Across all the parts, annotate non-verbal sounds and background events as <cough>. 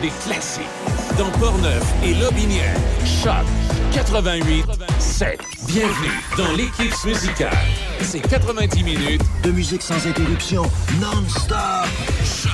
des classiques. Dans Portneuf et Lobinière, Choc 88 7. Bienvenue dans l'équipe musicale. C'est 90 minutes de musique sans interruption, non-stop.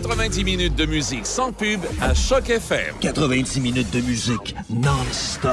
90 minutes de musique sans pub à Choc FM. 90 minutes de musique non-stop.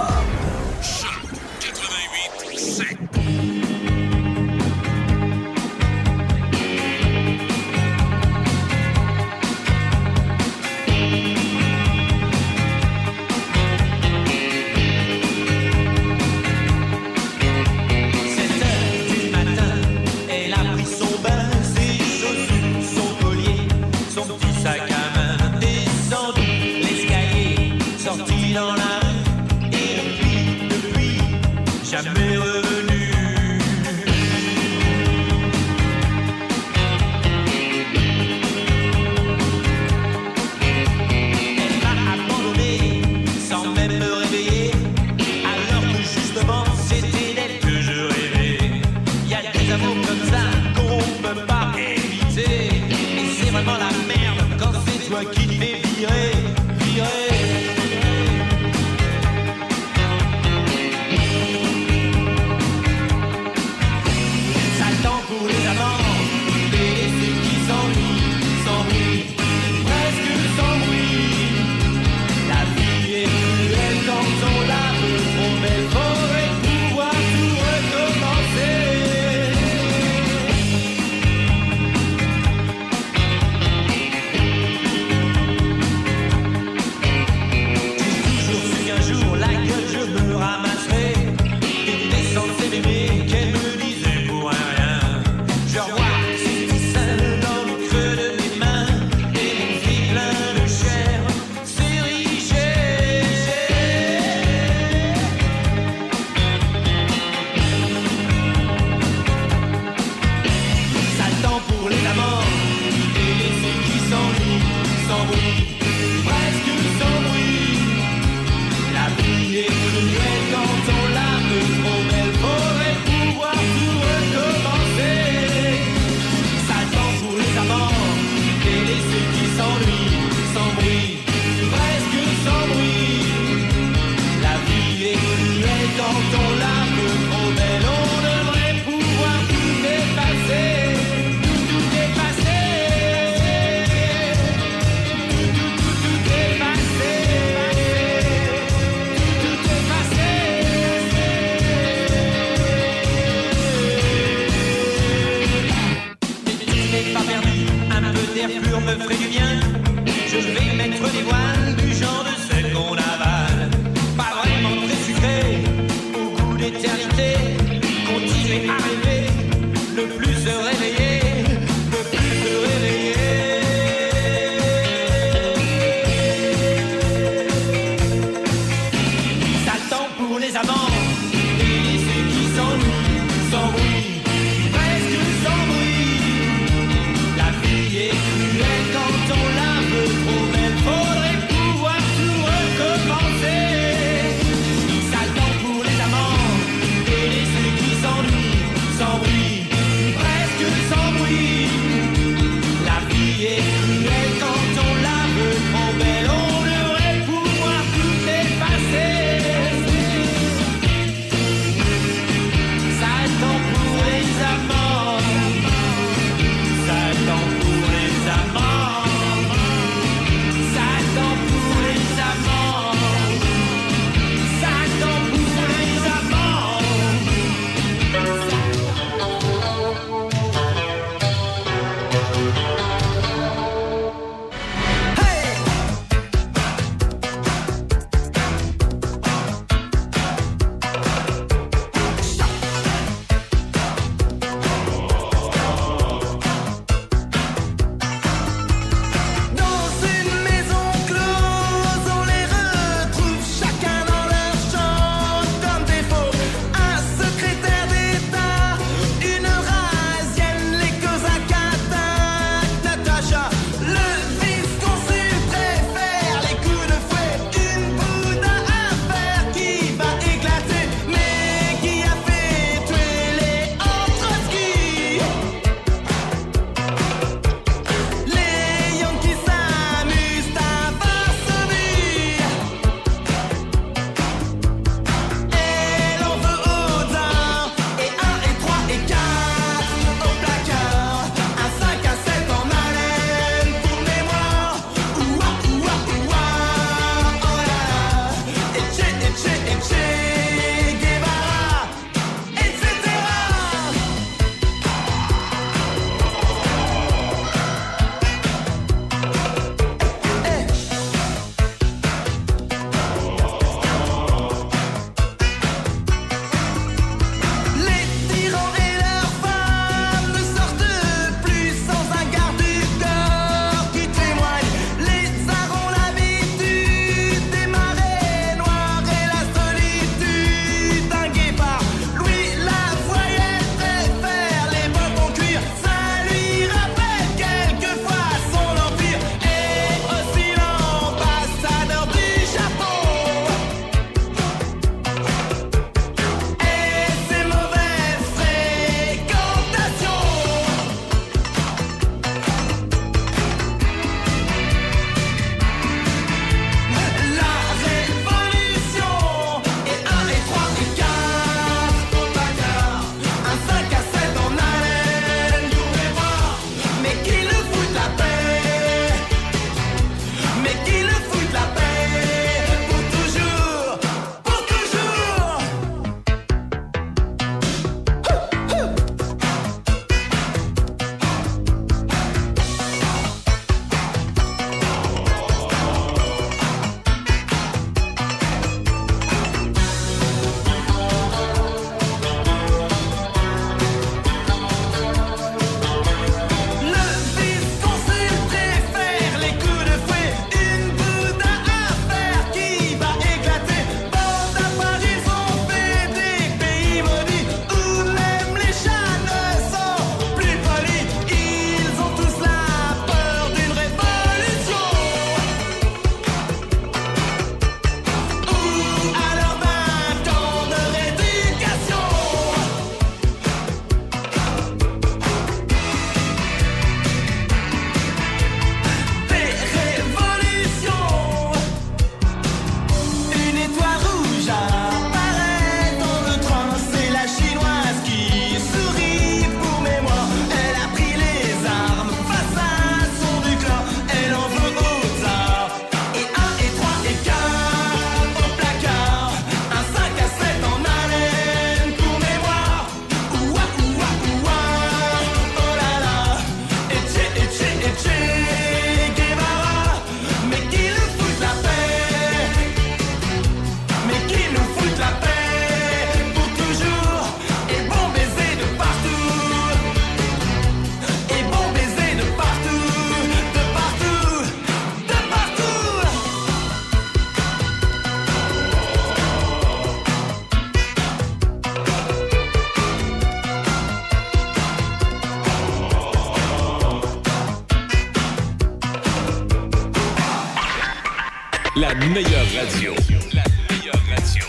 meilleure radio. La meilleure radio.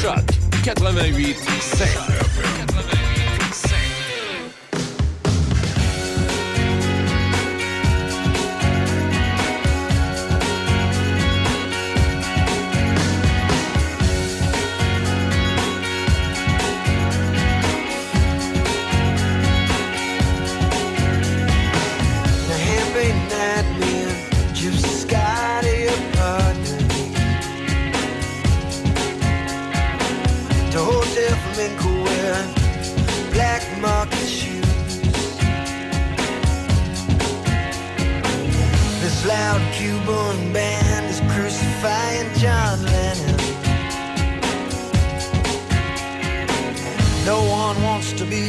Choc 88 7.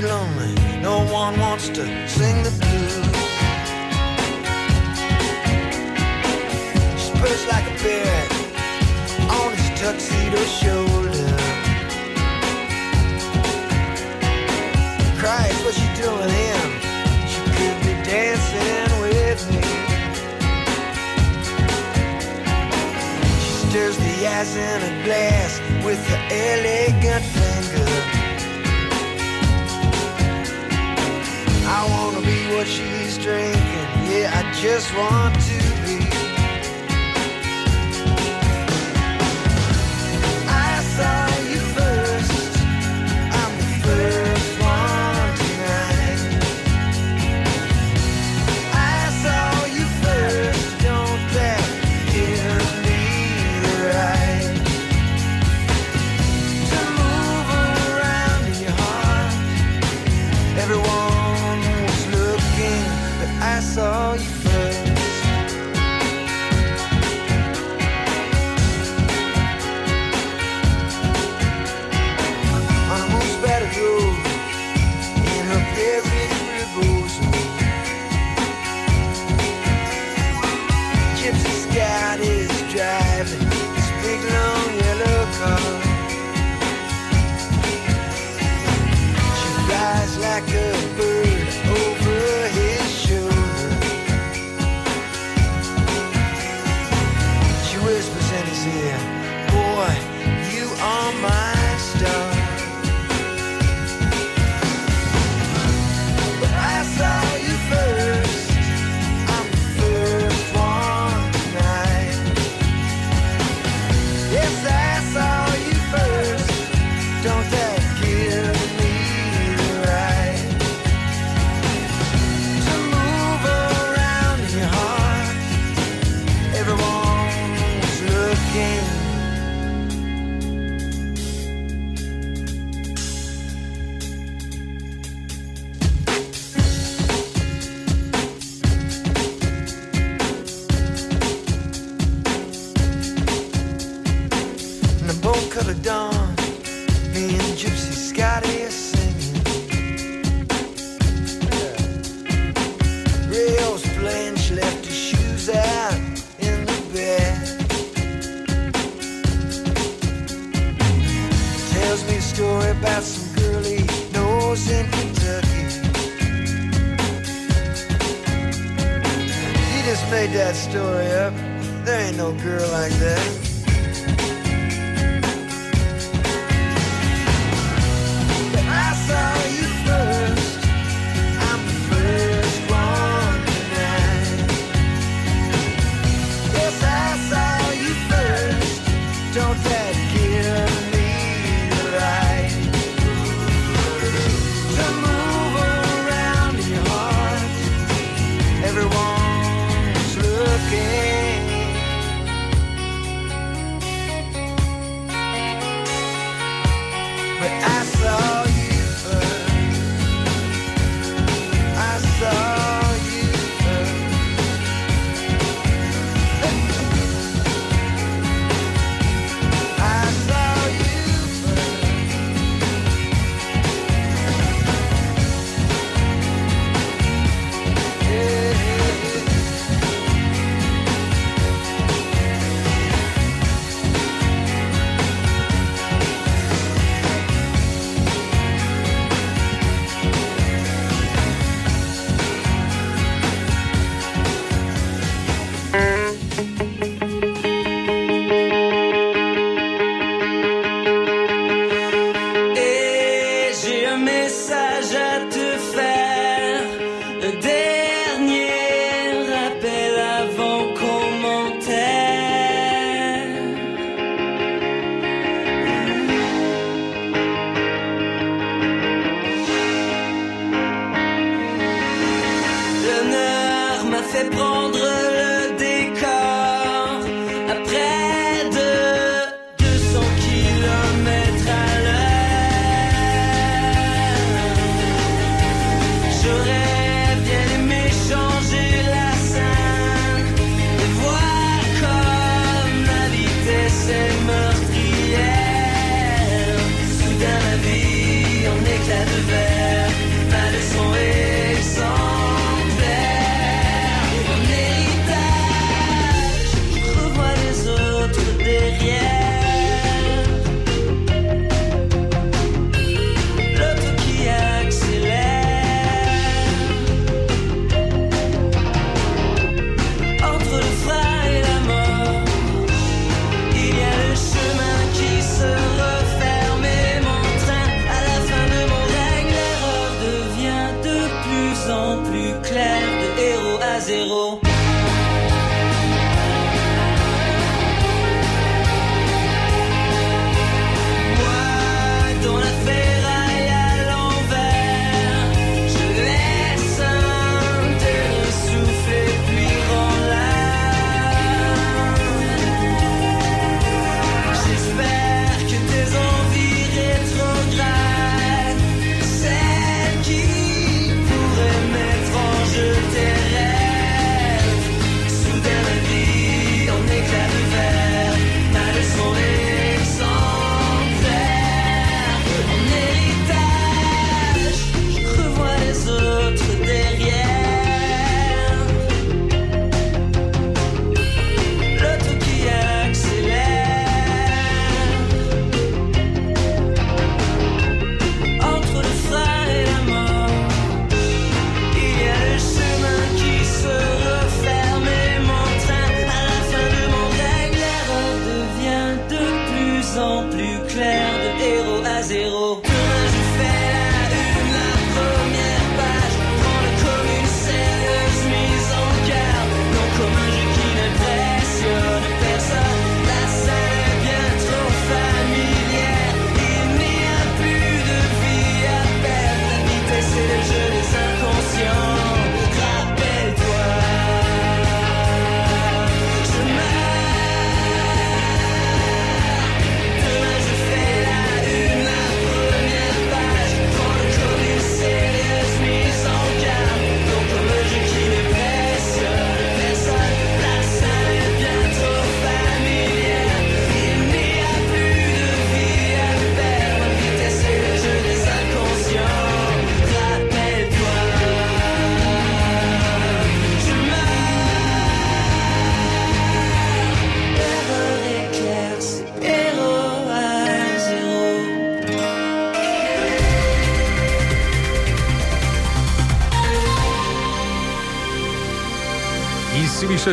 lonely. No one wants to sing the blues. Spurs like a bear on his tuxedo shoulder. Cries, what's she doing him? She could be dancing with me. She stirs the ice in a glass with her elegant. I wanna be what she's drinking. Yeah, I just want to. like.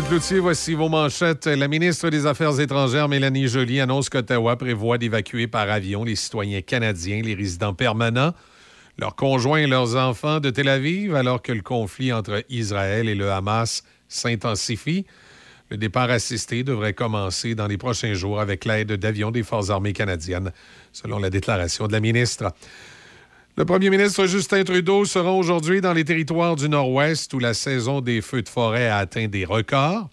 Cloutier, vos manchettes. La ministre des Affaires étrangères, Mélanie Joly, annonce qu'Ottawa prévoit d'évacuer par avion les citoyens canadiens, les résidents permanents, leurs conjoints et leurs enfants de Tel Aviv, alors que le conflit entre Israël et le Hamas s'intensifie. Le départ assisté devrait commencer dans les prochains jours avec l'aide d'avions des Forces armées canadiennes, selon la déclaration de la ministre. Le premier ministre Justin Trudeau sera aujourd'hui dans les territoires du Nord-Ouest où la saison des feux de forêt a atteint des records.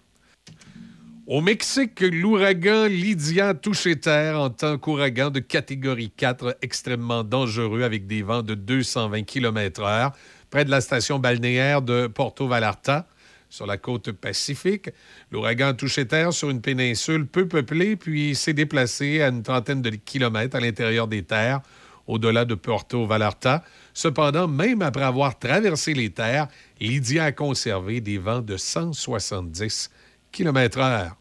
Au Mexique, l'ouragan Lydia a touché terre en tant qu'ouragan de catégorie 4 extrêmement dangereux avec des vents de 220 km/h près de la station balnéaire de Porto Vallarta sur la côte pacifique. L'ouragan a terre sur une péninsule peu peuplée puis s'est déplacé à une trentaine de kilomètres à l'intérieur des terres au-delà de Porto Vallarta. Cependant, même après avoir traversé les terres, Lydia a conservé des vents de 170 km/h.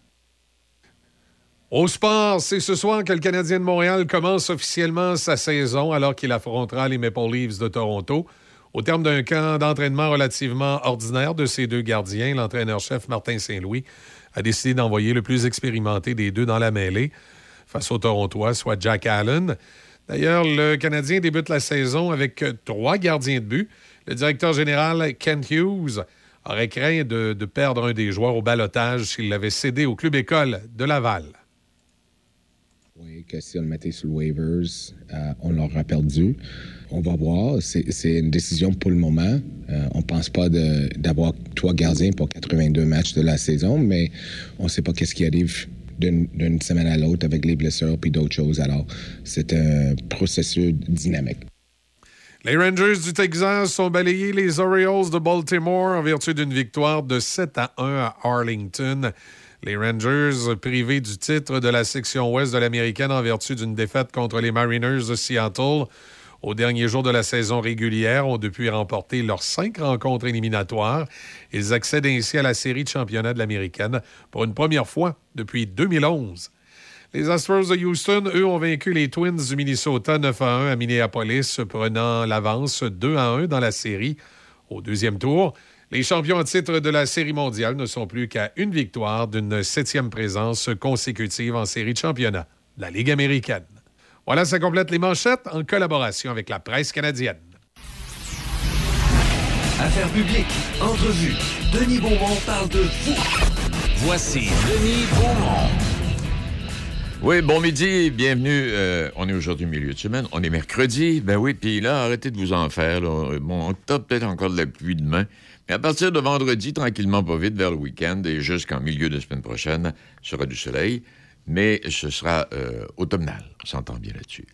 Au sport, c'est ce soir que le Canadien de Montréal commence officiellement sa saison alors qu'il affrontera les Maple Leafs de Toronto. Au terme d'un camp d'entraînement relativement ordinaire de ces deux gardiens, l'entraîneur-chef Martin Saint-Louis a décidé d'envoyer le plus expérimenté des deux dans la mêlée face aux Torontois, soit Jack Allen. D'ailleurs, le Canadien débute la saison avec trois gardiens de but. Le directeur général Kent Hughes aurait craint de, perdre un des joueurs au balotage s'il l'avait cédé au club école de Laval. Oui, que si on le mettait sur le waivers, euh, on l'aura perdu. On va voir. C'est une décision pour le moment. Euh, on ne pense pas d'avoir trois gardiens pour 82 matchs de la saison, mais on ne sait pas qu'est-ce qui arrive d'une semaine à l'autre avec les blessures puis d'autres choses. Alors, c'est un processus dynamique. Les Rangers du Texas ont balayé les Orioles de Baltimore en vertu d'une victoire de 7 à 1 à Arlington. Les Rangers, privés du titre de la section ouest de l'américaine en vertu d'une défaite contre les Mariners de Seattle au dernier jour de la saison régulière, ont depuis remporté leurs cinq rencontres éliminatoires. Ils accèdent ainsi à la série de championnat de l'américaine pour une première fois depuis 2011. Les Astros de Houston, eux, ont vaincu les Twins du Minnesota 9 à 1 à Minneapolis, prenant l'avance 2 à 1 dans la série. Au deuxième tour, les champions en titre de la Série mondiale ne sont plus qu'à une victoire d'une septième présence consécutive en série de championnat la Ligue américaine. Voilà, ça complète les manchettes en collaboration avec la presse canadienne. Affaires publiques, entrevues. Denis Beaumont parle de vous. Voici Denis Beaumont. Oui, bon midi, bienvenue. Euh, on est aujourd'hui milieu de semaine. On est mercredi. Ben oui, puis là, arrêtez de vous en faire. Là. Bon, octobre, peut-être encore de la pluie demain. Mais à partir de vendredi, tranquillement, pas vite, vers le week-end et jusqu'en milieu de semaine prochaine, il sera du soleil. Mais ce sera euh, automnal. On s'entend bien là-dessus.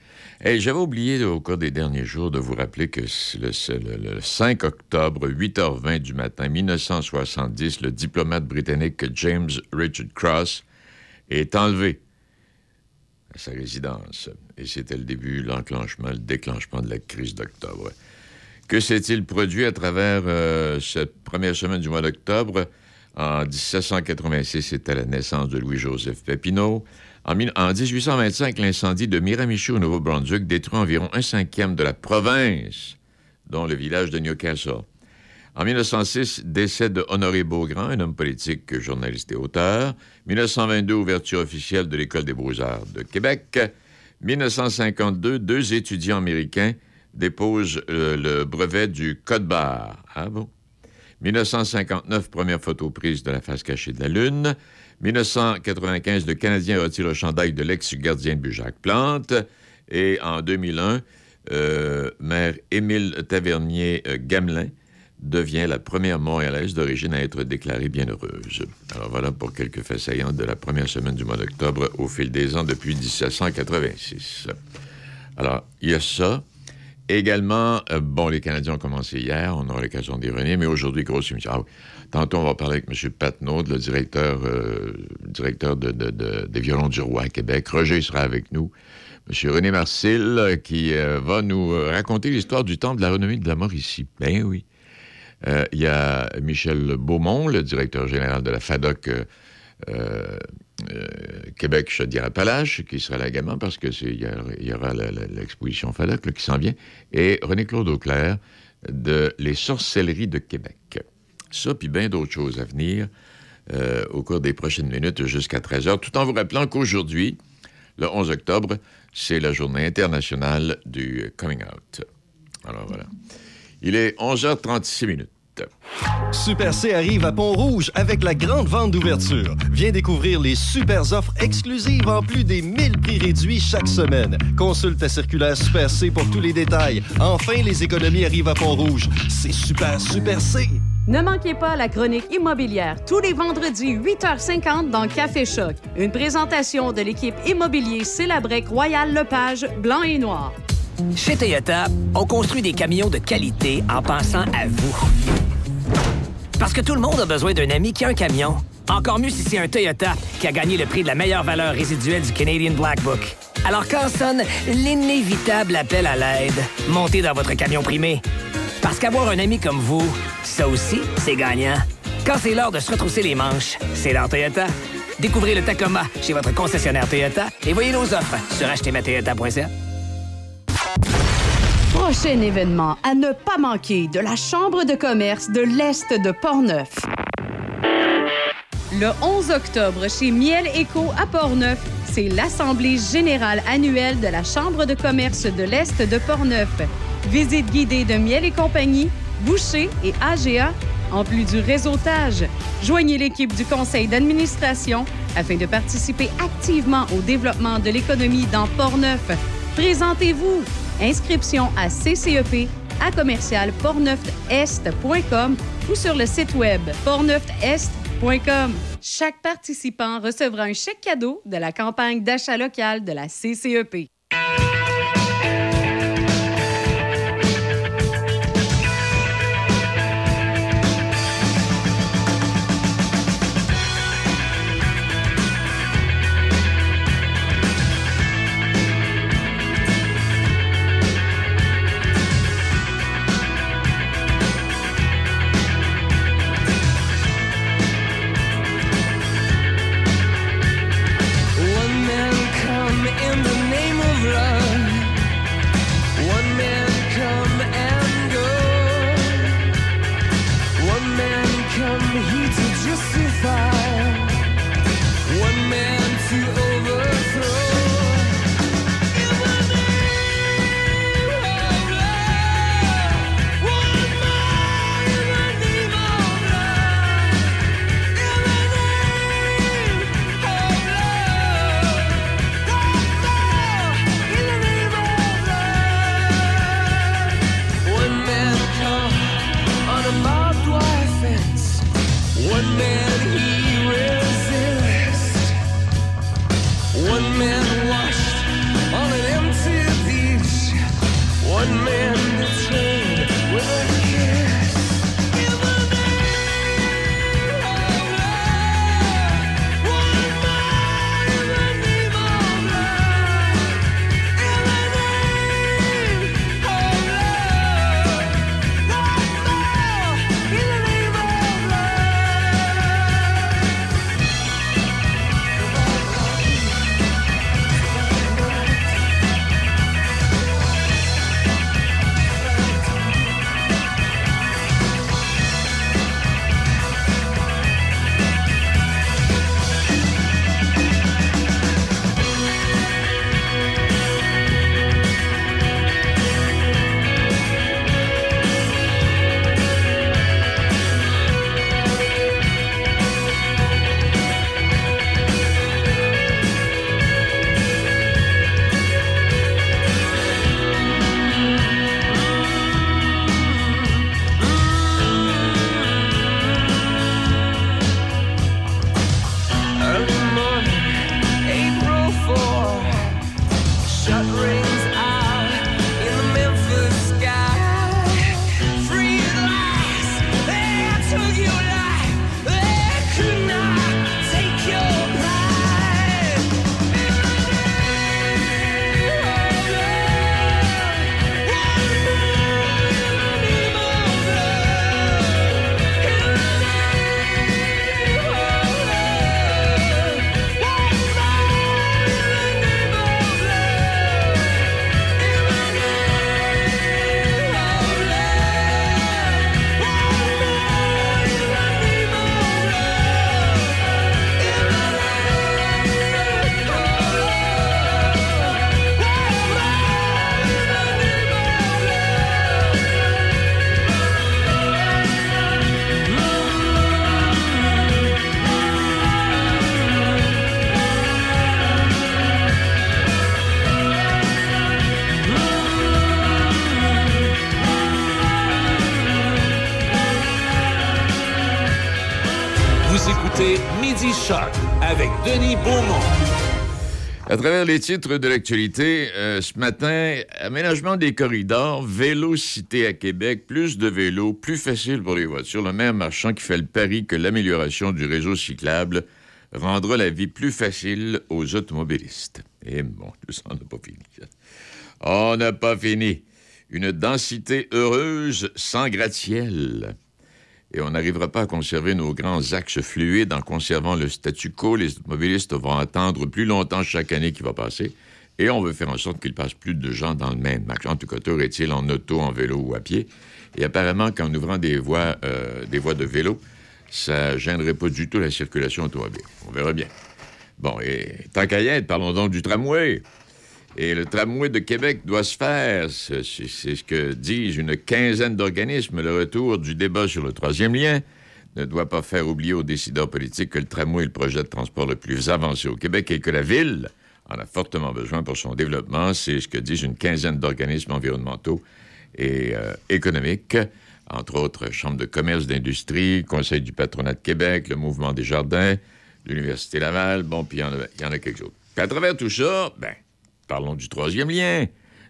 Et j'avais oublié au cours des derniers jours de vous rappeler que le, le, le 5 octobre, 8h20 du matin 1970, le diplomate britannique James Richard Cross est enlevé à sa résidence. Et c'était le début, l'enclenchement, le déclenchement de la crise d'octobre. Que s'est-il produit à travers euh, cette première semaine du mois d'octobre? En 1786, c'était la naissance de Louis-Joseph Papineau. En, en 1825, l'incendie de Miramichi au Nouveau-Brunswick détruit environ un cinquième de la province, dont le village de Newcastle. En 1906, décès de Honoré Beaugrand, un homme politique, journaliste et auteur. 1922, ouverture officielle de l'École des beaux-arts de Québec. 1952, deux étudiants américains déposent euh, le brevet du code barre. Ah bon? 1959, première photo prise de la face cachée de la Lune. 1995, le Canadien retire le chandail de l'ex-gardien de but Jacques Plante. Et en 2001, euh, maire Émile Tavernier-Gamelin devient la première Montréalaise d'origine à être déclarée bienheureuse. Alors voilà pour quelques faits saillants de la première semaine du mois d'octobre au fil des ans depuis 1786. Alors, il y a ça. Également, euh, bon, les Canadiens ont commencé hier, on aura l'occasion d'y revenir, mais aujourd'hui, grosse émission. Ah oui. Tantôt, on va parler avec M. Patnaud, le directeur, euh, directeur de, de, de, des Violons du Roi à Québec. Roger sera avec nous. M. René Marcil, euh, qui va nous raconter l'histoire du temps de la renommée de la Mauricie. Ben oui. Il y a Michel Beaumont, le directeur général de la FADOC Québec Chaudière-Appalaches, qui sera là également parce que il y, y, aura l'exposition FADOC là, qui s'en vient, et René-Claude Auclair de Les sorcelleries de Québec. Ça, puis bien d'autres choses à venir euh, au cours des prochaines minutes jusqu'à 13 heures, tout en vous rappelant qu'aujourd'hui, le 11 octobre, c'est la journée internationale du coming out. Alors voilà. Il est 11h36 minutes. Super C arrive à Pont-Rouge avec la grande vente d'ouverture. Viens découvrir les super offres exclusives en plus des 1000 prix réduits chaque semaine. Consulte ta circulaire Super C pour tous les détails. Enfin, les économies arrivent à Pont-Rouge. C'est super, super C! Ne manquez pas la chronique immobilière tous les vendredis 8h50 dans Café Choc. Une présentation de l'équipe immobilier Célabrec Royal Lepage blanc et noir. Chez Toyota, on construit des camions de qualité en pensant à vous. Parce que tout le monde a besoin d'un ami qui a un camion. Encore mieux si c'est un Toyota qui a gagné le prix de la meilleure valeur résiduelle du Canadian Black Book. Alors quand sonne l'inévitable appel à l'aide, montez dans votre camion primé. Parce qu'avoir un ami comme vous, ça aussi, c'est gagnant. Quand c'est l'heure de se retrousser les manches, c'est l'heure Toyota. Découvrez le Tacoma chez votre concessionnaire Toyota et voyez nos offres sur achetermatoyota.ca. Prochain événement à ne pas manquer de la Chambre de commerce de l'Est de Portneuf. Le 11 octobre, chez Miel Éco à Portneuf, c'est l'Assemblée générale annuelle de la Chambre de commerce de l'Est de Portneuf. Visite guidée de Miel et compagnie, Boucher et AGA, en plus du réseautage. Joignez l'équipe du conseil d'administration afin de participer activement au développement de l'économie dans Portneuf. Présentez-vous. Inscription à CCEP à ou sur le site web portneufest.com. Chaque participant recevra un chèque cadeau de la campagne d'achat local de la CCEP. Vous écoutez Midi Choc avec Denis Beaumont. À travers les titres de l'actualité, euh, ce matin, aménagement des corridors, vélocité à Québec, plus de vélos, plus facile pour les voitures. Le maire marchand qui fait le pari que l'amélioration du réseau cyclable rendra la vie plus facile aux automobilistes. Et bon, tout ça, on n'a pas fini. On n'a pas fini. Une densité heureuse sans gratte-ciel. Et on n'arrivera pas à conserver nos grands axes fluides en conservant le statu quo. Les automobilistes vont attendre plus longtemps chaque année qui va passer. Et on veut faire en sorte qu'il passe plus de gens dans le même axe. En tout cas, est-il en auto, en vélo ou à pied. Et apparemment qu'en ouvrant des voies, euh, des voies de vélo, ça gênerait pas du tout la circulation automobile. On verra bien. Bon, et tant qu'à y être, parlons donc du tramway. Et le tramway de Québec doit se faire. C'est ce que disent une quinzaine d'organismes. Le retour du débat sur le troisième lien ne doit pas faire oublier aux décideurs politiques que le tramway est le projet de transport le plus avancé au Québec et que la ville en a fortement besoin pour son développement. C'est ce que disent une quinzaine d'organismes environnementaux et euh, économiques, entre autres Chambre de commerce, d'industrie, Conseil du patronat de Québec, le Mouvement des jardins, l'Université Laval, bon, puis il y, en a quelques autres. Puis à travers tout ça, ben, parlons du troisième lien.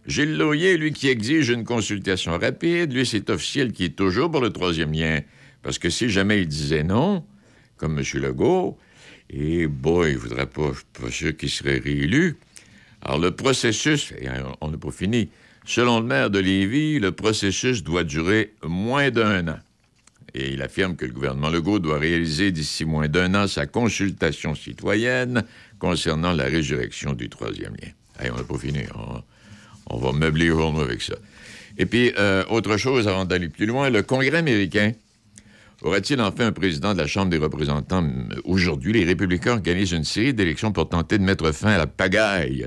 Gilles Loyer, lui qui exige une consultation rapide, lui, c'est officiel qui est toujours pour le troisième lien. Parce que si jamais il disait non, comme M. Legault, et boy, il ne voudrait pas, pas sûr qu'il serait réélu. Alors, le processus, et on n'a pas fini. Selon le maire de Lévis, le processus doit durer moins d'un an. Et il affirme que le gouvernement Legault doit réaliser d'ici moins d'un an sa consultation citoyenne concernant la résurrection du troisième lien. On n'a pas fini. On, va meubler les journaux avec ça. Et puis, euh, autre chose avant d'aller plus loin, le Congrès américain aura-t-il enfin un président de la Chambre des représentants? Aujourd'hui, les républicains organisent une série d'élections pour tenter de mettre fin à la pagaille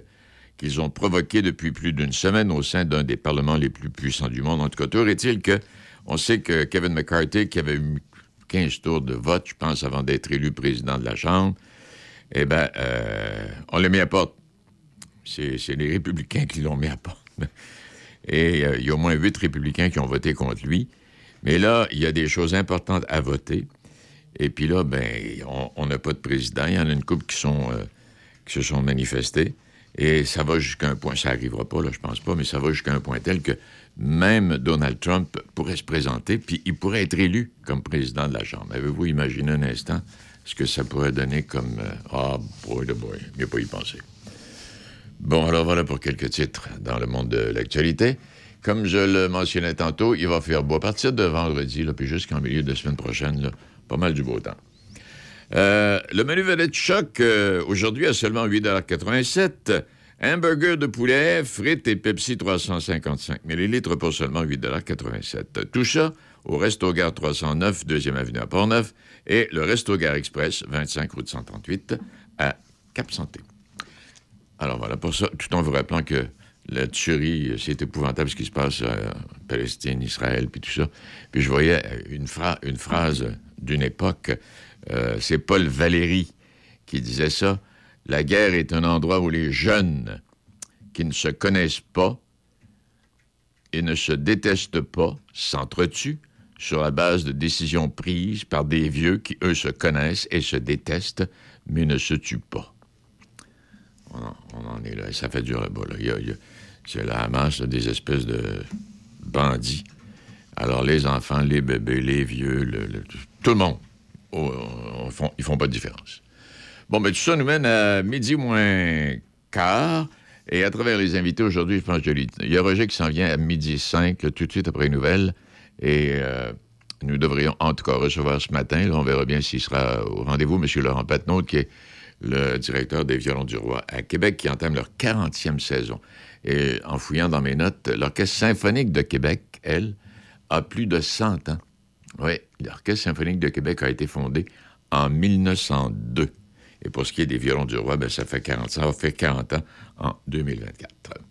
qu'ils ont provoquée depuis plus d'une semaine au sein d'un des parlements les plus puissants du monde. En tout cas, toujours est-il que on sait que Kevin McCarthy, qui avait eu 15 tours de vote, je pense, avant d'être élu président de la Chambre, eh bien, euh, on l'a mis à porte. C'est les républicains qui l'ont mis à porte. <laughs> Et euh, il y a au moins huit républicains qui ont voté contre lui. Mais là, il y a des choses importantes à voter. Et puis là, ben, on- n'a pas de président. Il y en a une couple qui, euh, se sont manifestés. Et ça va jusqu'à un point, ça n'arrivera pas, là, je pense pas, mais ça va jusqu'à un point tel que même Donald Trump pourrait se présenter, puis il pourrait être élu comme président de la Chambre. Avez-vous imaginé un instant ce que ça pourrait donner comme... euh, Ah, boy de boy, mieux pas y penser. Bon, alors voilà pour quelques titres dans le monde de l'actualité. Comme je le mentionnais tantôt, il va faire beau à partir de vendredi, puis jusqu'en milieu de semaine prochaine, pas mal du beau temps. Euh, le menu vedette choc euh, aujourd'hui à seulement 8,87 Hamburger de poulet, frites et Pepsi 355 ml pour seulement 8,87 Tout ça au Resto Gare 309, 2e Avenue à Portneuf, et le Resto Gare Express, 25 route 138 à Cap-Santé. Alors voilà, pour ça, tout en vous rappelant que la tuerie, euh, c'est épouvantable ce qui se passe euh, en Palestine, Israël, puis tout ça. Puis je voyais euh, une, phra- une phrase d'une époque, c'est Paul Valéry qui disait ça. La guerre est un endroit où les jeunes qui ne se connaissent pas et ne se détestent pas s'entretuent sur la base de décisions prises par des vieux qui, eux, se connaissent et se détestent, mais ne se tuent pas. On en, est là. Ça fait dur là-bas. là. C'est la Hamas, des espèces de bandits. Alors, les enfants, les bébés, les vieux, tout le monde, oh, on font- ils font pas de différence. Bon, mais tout ça nous mène à midi moins quart. Et à travers les invités aujourd'hui, je pense que je il y a Roger qui s'en vient à midi 5, là, tout de suite après les nouvelles. Et euh, nous devrions en tout cas recevoir ce matin, là, on verra bien s'il sera au rendez-vous, M. Laurent Patnaud, qui est le directeur des Violons du Roi à Québec, qui entame leur 40e saison. Et en fouillant dans mes notes, l'Orchestre symphonique de Québec, elle, a plus de 100 ans. Oui, l'Orchestre symphonique de Québec a été fondé en 1902. Et pour ce qui est des Violons du Roi, ben, ça fait 40 ça faire 40 ans en 2024.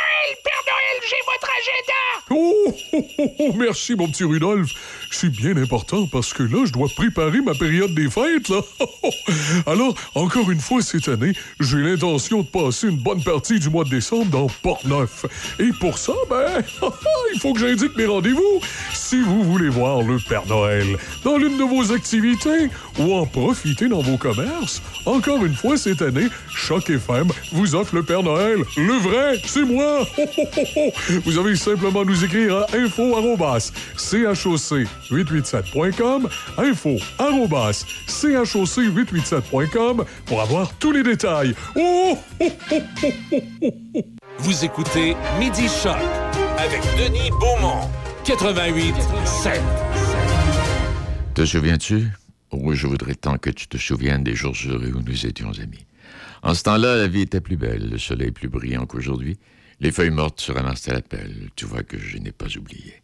Noël, Père Noël, j'ai votre agenda! Oh, oh, oh, oh, merci, mon petit Rudolph. C'est bien important parce que là, je dois préparer ma période des fêtes, là. <laughs> Alors, encore une fois cette année, j'ai l'intention de passer une bonne partie du mois de décembre dans Port-Neuf. Et pour ça, ben, <laughs> il faut que j'indique mes rendez-vous. Si vous voulez voir le Père Noël dans l'une de vos activités ou en profiter dans vos commerces, encore une fois cette année, Choc FM vous offre le Père Noël. Le vrai, c'est moi. <laughs> Vous avez simplement nous écrire à info choc887.com, info choc887.com pour avoir tous les détails. Oh, oh, oh. Vous écoutez Midi Choc avec Denis Beaumont, 88 7. Te souviens-tu? Oui, je voudrais tant que tu te souviennes des jours heureux où nous étions amis. En ce temps-là, la vie était plus belle, le soleil plus brillant qu'aujourd'hui. Les feuilles mortes se ramassent à la pelle. Tu vois que je n'ai pas oublié.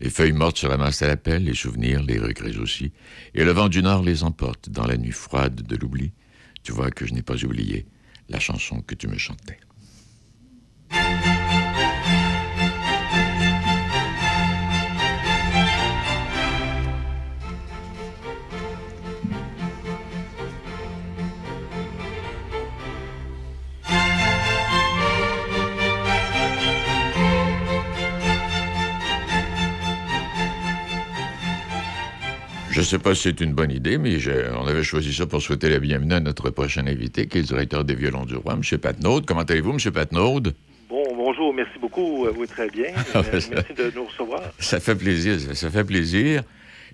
Les feuilles mortes se ramassent à la pelle, les souvenirs, les regrets aussi. Et le vent du nord les emporte dans la nuit froide de l'oubli. Tu vois que je n'ai pas oublié la chanson que tu me chantais. Je sais pas si c'est une bonne idée, mais on avait choisi ça pour souhaiter la bienvenue à notre prochain invité, qui est le directeur des violons du roi, M. Patnaud. Comment allez-vous, M. Patnaud? Bon, bonjour, merci beaucoup. Euh, Oui, très bien. <laughs> Ah, Euh, ben, ça- merci de nous recevoir. Ça fait plaisir, ça, ça fait plaisir.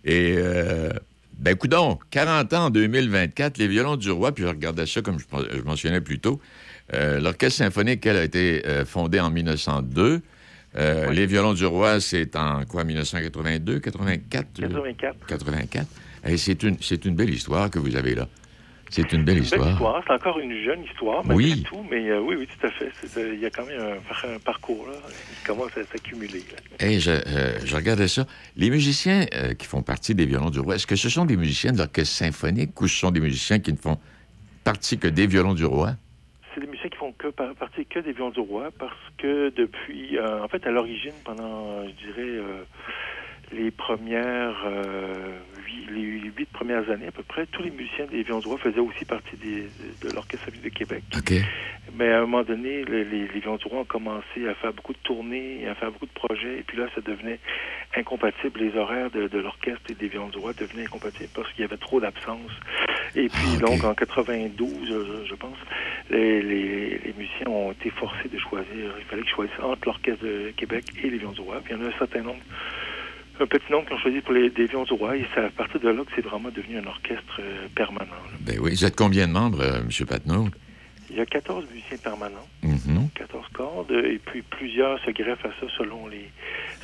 Et, euh, ben, coudonc, 40 ans en 2024, les violons du roi, puis je regardais ça comme je, je mentionnais plus tôt. Euh, L'Orchestre symphonique, elle a été euh, fondée en 1902. Euh, Les violons du roi, c'est en quoi, 1982, 84? euh, 84. 84. Et c'est une, c'est une belle histoire que vous avez là. C'est une belle histoire. histoire. C'est encore une jeune histoire, malgré Oui. tout, mais euh, oui, oui, tout à fait. Euh, Il y a quand même un, par- un parcours là, qui commence à s'accumuler. Et je, euh, je regardais ça. Les musiciens qui font partie des violons du roi, est-ce que ce sont des musiciens de l'orchestre symphonique ou ce sont des musiciens qui ne font partie que des violons du roi? C'est des musiciens qui font que par- partie que des violons du roi parce que depuis, euh, en fait, à l'origine, pendant, je dirais, euh, les premières, euh, huit, les huit premières années à peu près, tous les musiciens des roi faisaient aussi partie des- de, l'Orchestre de Québec. OK. Mais à un moment donné, les, les, les ont commencé à faire beaucoup de tournées, et à faire beaucoup de projets, et puis là, ça devenait incompatible. Les horaires de, de l'orchestre et des roi devenaient incompatibles parce qu'il y avait trop d'absence. Et puis, donc, en 92, je, je pense, les, les, les musiciens ont été forcés de choisir. Il fallait qu'ils choisissent entre l'Orchestre de Québec et les Roi. Puis il y en a un certain nombre, un petit nombre qui ont choisi pour les des Violons du Roi. Et c'est à partir de là que c'est vraiment devenu un orchestre euh, permanent. là. Ben oui. Vous êtes combien de membres, euh, M. Patnaud? Il y a 14 musiciens permanents, Mhm. 14 cordes, et puis plusieurs se greffent à ça selon les,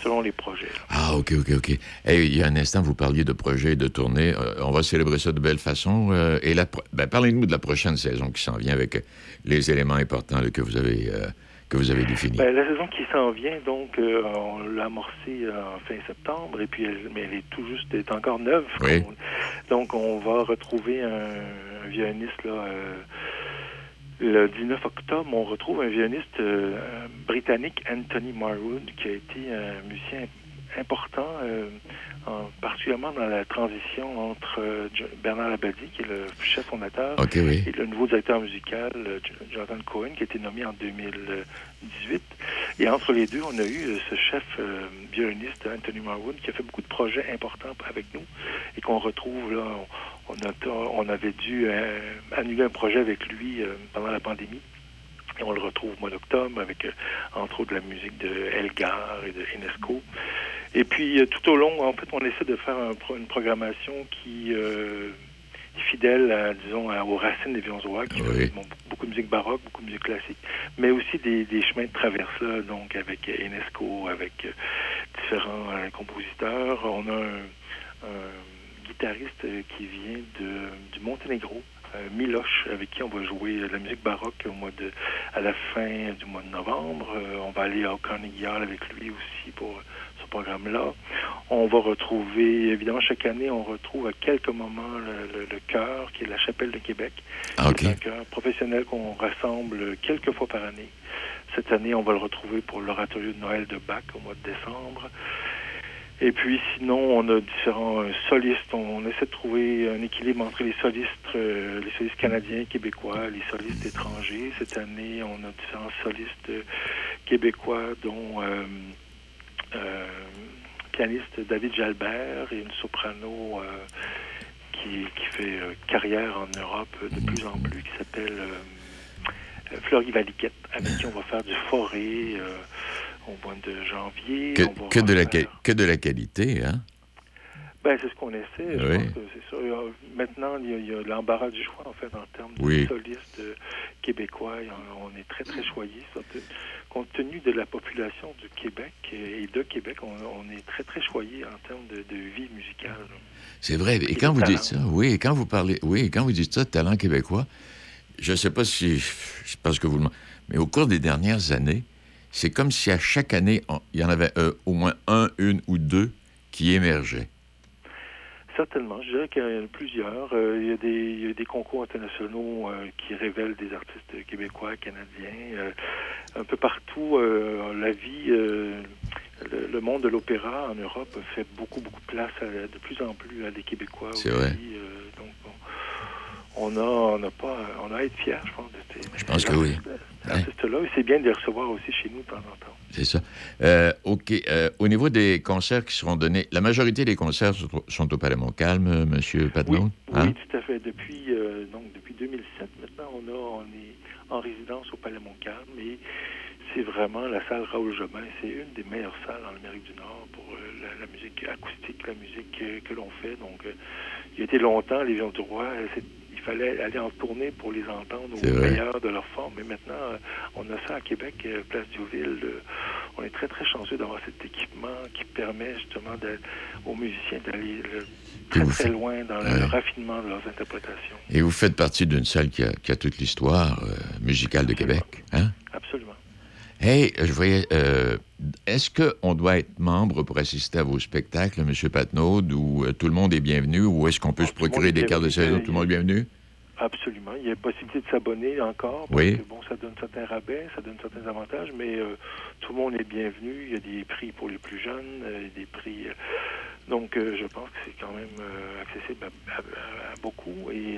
selon les projets. là. Ah, OK, OK, OK. Hey, il y a un instant, vous parliez de projets et de tournées. Euh, on va célébrer ça de belle façon. et la ben, parlez-nous de la prochaine saison qui s'en vient avec les éléments importants là, que, vous avez, que vous avez. Ben, la saison qui s'en vient, donc, euh, on l'a amorcée en fin septembre, et puis elle, mais elle est tout juste, elle est encore neuve. Oui. On- donc, on va retrouver un, un violoniste, là, euh, le 19 octobre, on retrouve un violoniste euh, britannique, Anthony Marwood, qui a été un musicien important, euh, en- particulièrement dans la transition entre euh, Bernard Labadie, qui est le chef fondateur, oui. et le nouveau directeur musical, euh, Jo- Jonathan Cohen, qui a été nommé en 2018. Et entre les deux, on a eu ce chef euh, violoniste, Anthony Marwood, qui a fait beaucoup de projets importants avec nous et qu'on retrouve là. On, on a- on avait dû annuler un projet avec lui pendant la pandémie. Et on le retrouve au mois d'octobre avec, entre autres, la musique de Elgar et de Enesco. Et puis, euh, tout au long, en fait, on essaie de faire un une programmation qui euh, est fidèle, à, disons, à- aux racines des roi, qui bon, beaucoup de musique baroque, beaucoup de musique classique, mais aussi des, des chemins de traverse, là, donc avec Enesco, avec euh, différents euh, compositeurs. On a un, un guitariste qui vient de, du Monténégro, Miloche, avec qui on va jouer de la musique baroque au mois de, à la fin du mois de novembre. Euh, on va aller au Carnegie Hall avec lui aussi pour programme-là. On va retrouver, évidemment, chaque année, on retrouve à quelques moments le, le, le chœur, qui est la Chapelle de Québec. Ah. C'est un chœur professionnel qu'on rassemble quelques fois par année. Cette année, on va le retrouver pour l'oratorio de Noël de Bach au mois de décembre. Et puis sinon, on a différents euh, solistes. On, on essaie de trouver un équilibre entre les solistes, euh, les solistes canadiens, québécois, les solistes étrangers. Cette année, on a différents solistes euh, québécois, dont pianiste David Jalbert et une soprano euh, qui, qui fait euh, carrière en Europe de plus en plus, qui s'appelle euh, euh, Fleury Valiquette, avec qui on va faire du forêt euh, au mois de janvier. Que, On va que de la, refaire- qua- que de la qualité, hein? ben, c'est ce qu'on essaie. Je pense que c'est. Euh, Maintenant, il y a, l'embarras du choix, en fait, en termes de Oui. solistes euh, québécois. On est très, très choyés. Compte tenu de la population du Québec et de Québec, on, on est très, très choyés en termes de, de vie musicale. C'est vrai. Et Et quand vous talent. dites ça, oui, quand vous parlez, oui, quand vous dites ça, talent québécois, je ne sais pas si c'est parce que vous le, mais au cours des dernières années, c'est comme si à chaque année, il y en avait euh, au moins un, une ou deux qui émergeaient. Certainement. Je dirais qu'il y en a plusieurs. Euh, il, y a des, il y a des concours internationaux euh, qui révèlent des artistes québécois, canadiens. Euh, un peu partout, la vie, le, le monde de l'opéra en Europe fait beaucoup, beaucoup de place à- de plus en plus à des Québécois C'est aussi. vrai. Donc, on, a, on a pas, on a à être fiers, je pense, de ces Je pense que oui. artistes-là. C'est bien de les recevoir aussi chez nous de temps en temps. C'est ça. Euh, OK. Euh, au niveau des concerts qui seront donnés, la majorité des concerts sont, au Palais Montcalm, euh, Monsieur Patnaud? hein? Oui, tout à fait. Depuis, euh, donc, depuis 2007, maintenant, on, a, on est en résidence au Palais Montcalm et c'est vraiment la salle Raoul Jobin. C'est une des meilleures salles en Amérique du Nord pour la, la musique acoustique, la musique que l'on fait. Donc, il y a été longtemps, les Vions du Roi, c'est- fallait aller en tournée pour les entendre au meilleur de leur forme. Mais maintenant, euh, on a ça à Québec, euh, Place Diouville. Euh, on est très, très chanceux d'avoir cet équipement qui permet justement aux musiciens d'aller très, très loin dans le raffinement de leurs interprétations. Et vous faites partie d'une salle qui a, qui a toute l'histoire euh, musicale de Québec. Hein? Absolument. Hey, je voyais. euh, Est-ce qu'on doit être membre pour assister à vos spectacles, M. Patnaud, ou euh, tout le monde est bienvenu, ou est-ce qu'on peut se le monde procurer des cartes de saison? Tout le monde est bienvenu? Absolument. Il y a possibilité de s'abonner encore. Parce Oui. que, bon, ça donne certains rabais, ça donne certains avantages, mais euh, tout le monde est bienvenu. Il y a des prix pour les plus jeunes, euh, des prix. euh, donc, je pense que c'est quand même accessible à, à- à beaucoup. Et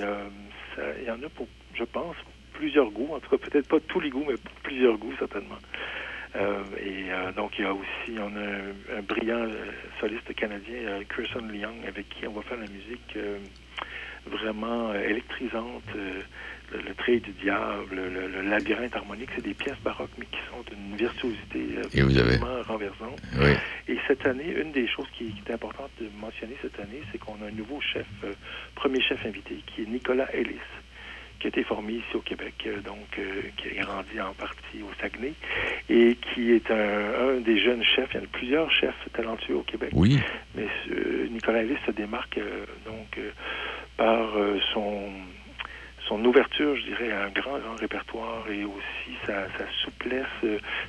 ça- il y en a pour, je pense, plusieurs goûts. En tout cas, peut-être pas tous les goûts, mais plusieurs goûts, certainement. Euh, et euh, donc, il y a aussi, on a un, un brillant euh, soliste canadien, Kirsten Leung, avec qui on va faire la musique vraiment électrisante. le, le trait du diable, le, le labyrinthe harmonique, c'est des pièces baroques, mais qui sont d'une virtuosité vous avez- absolument renversante. Oui. Et cette année, une des choses qui, qui est importante de mentionner cette année, c'est qu'on a un nouveau chef, premier chef invité, qui est Nicolas Ellis, qui a été formé ici au Québec, euh, donc euh, qui est grandi en partie au Saguenay, et qui est un, un des jeunes chefs. Il y a plusieurs chefs talentueux au Québec. Oui. Mais euh, Nicolas Ellis se démarque euh, donc par son son ouverture, je dirais, à un grand, grand répertoire et aussi sa, sa souplesse.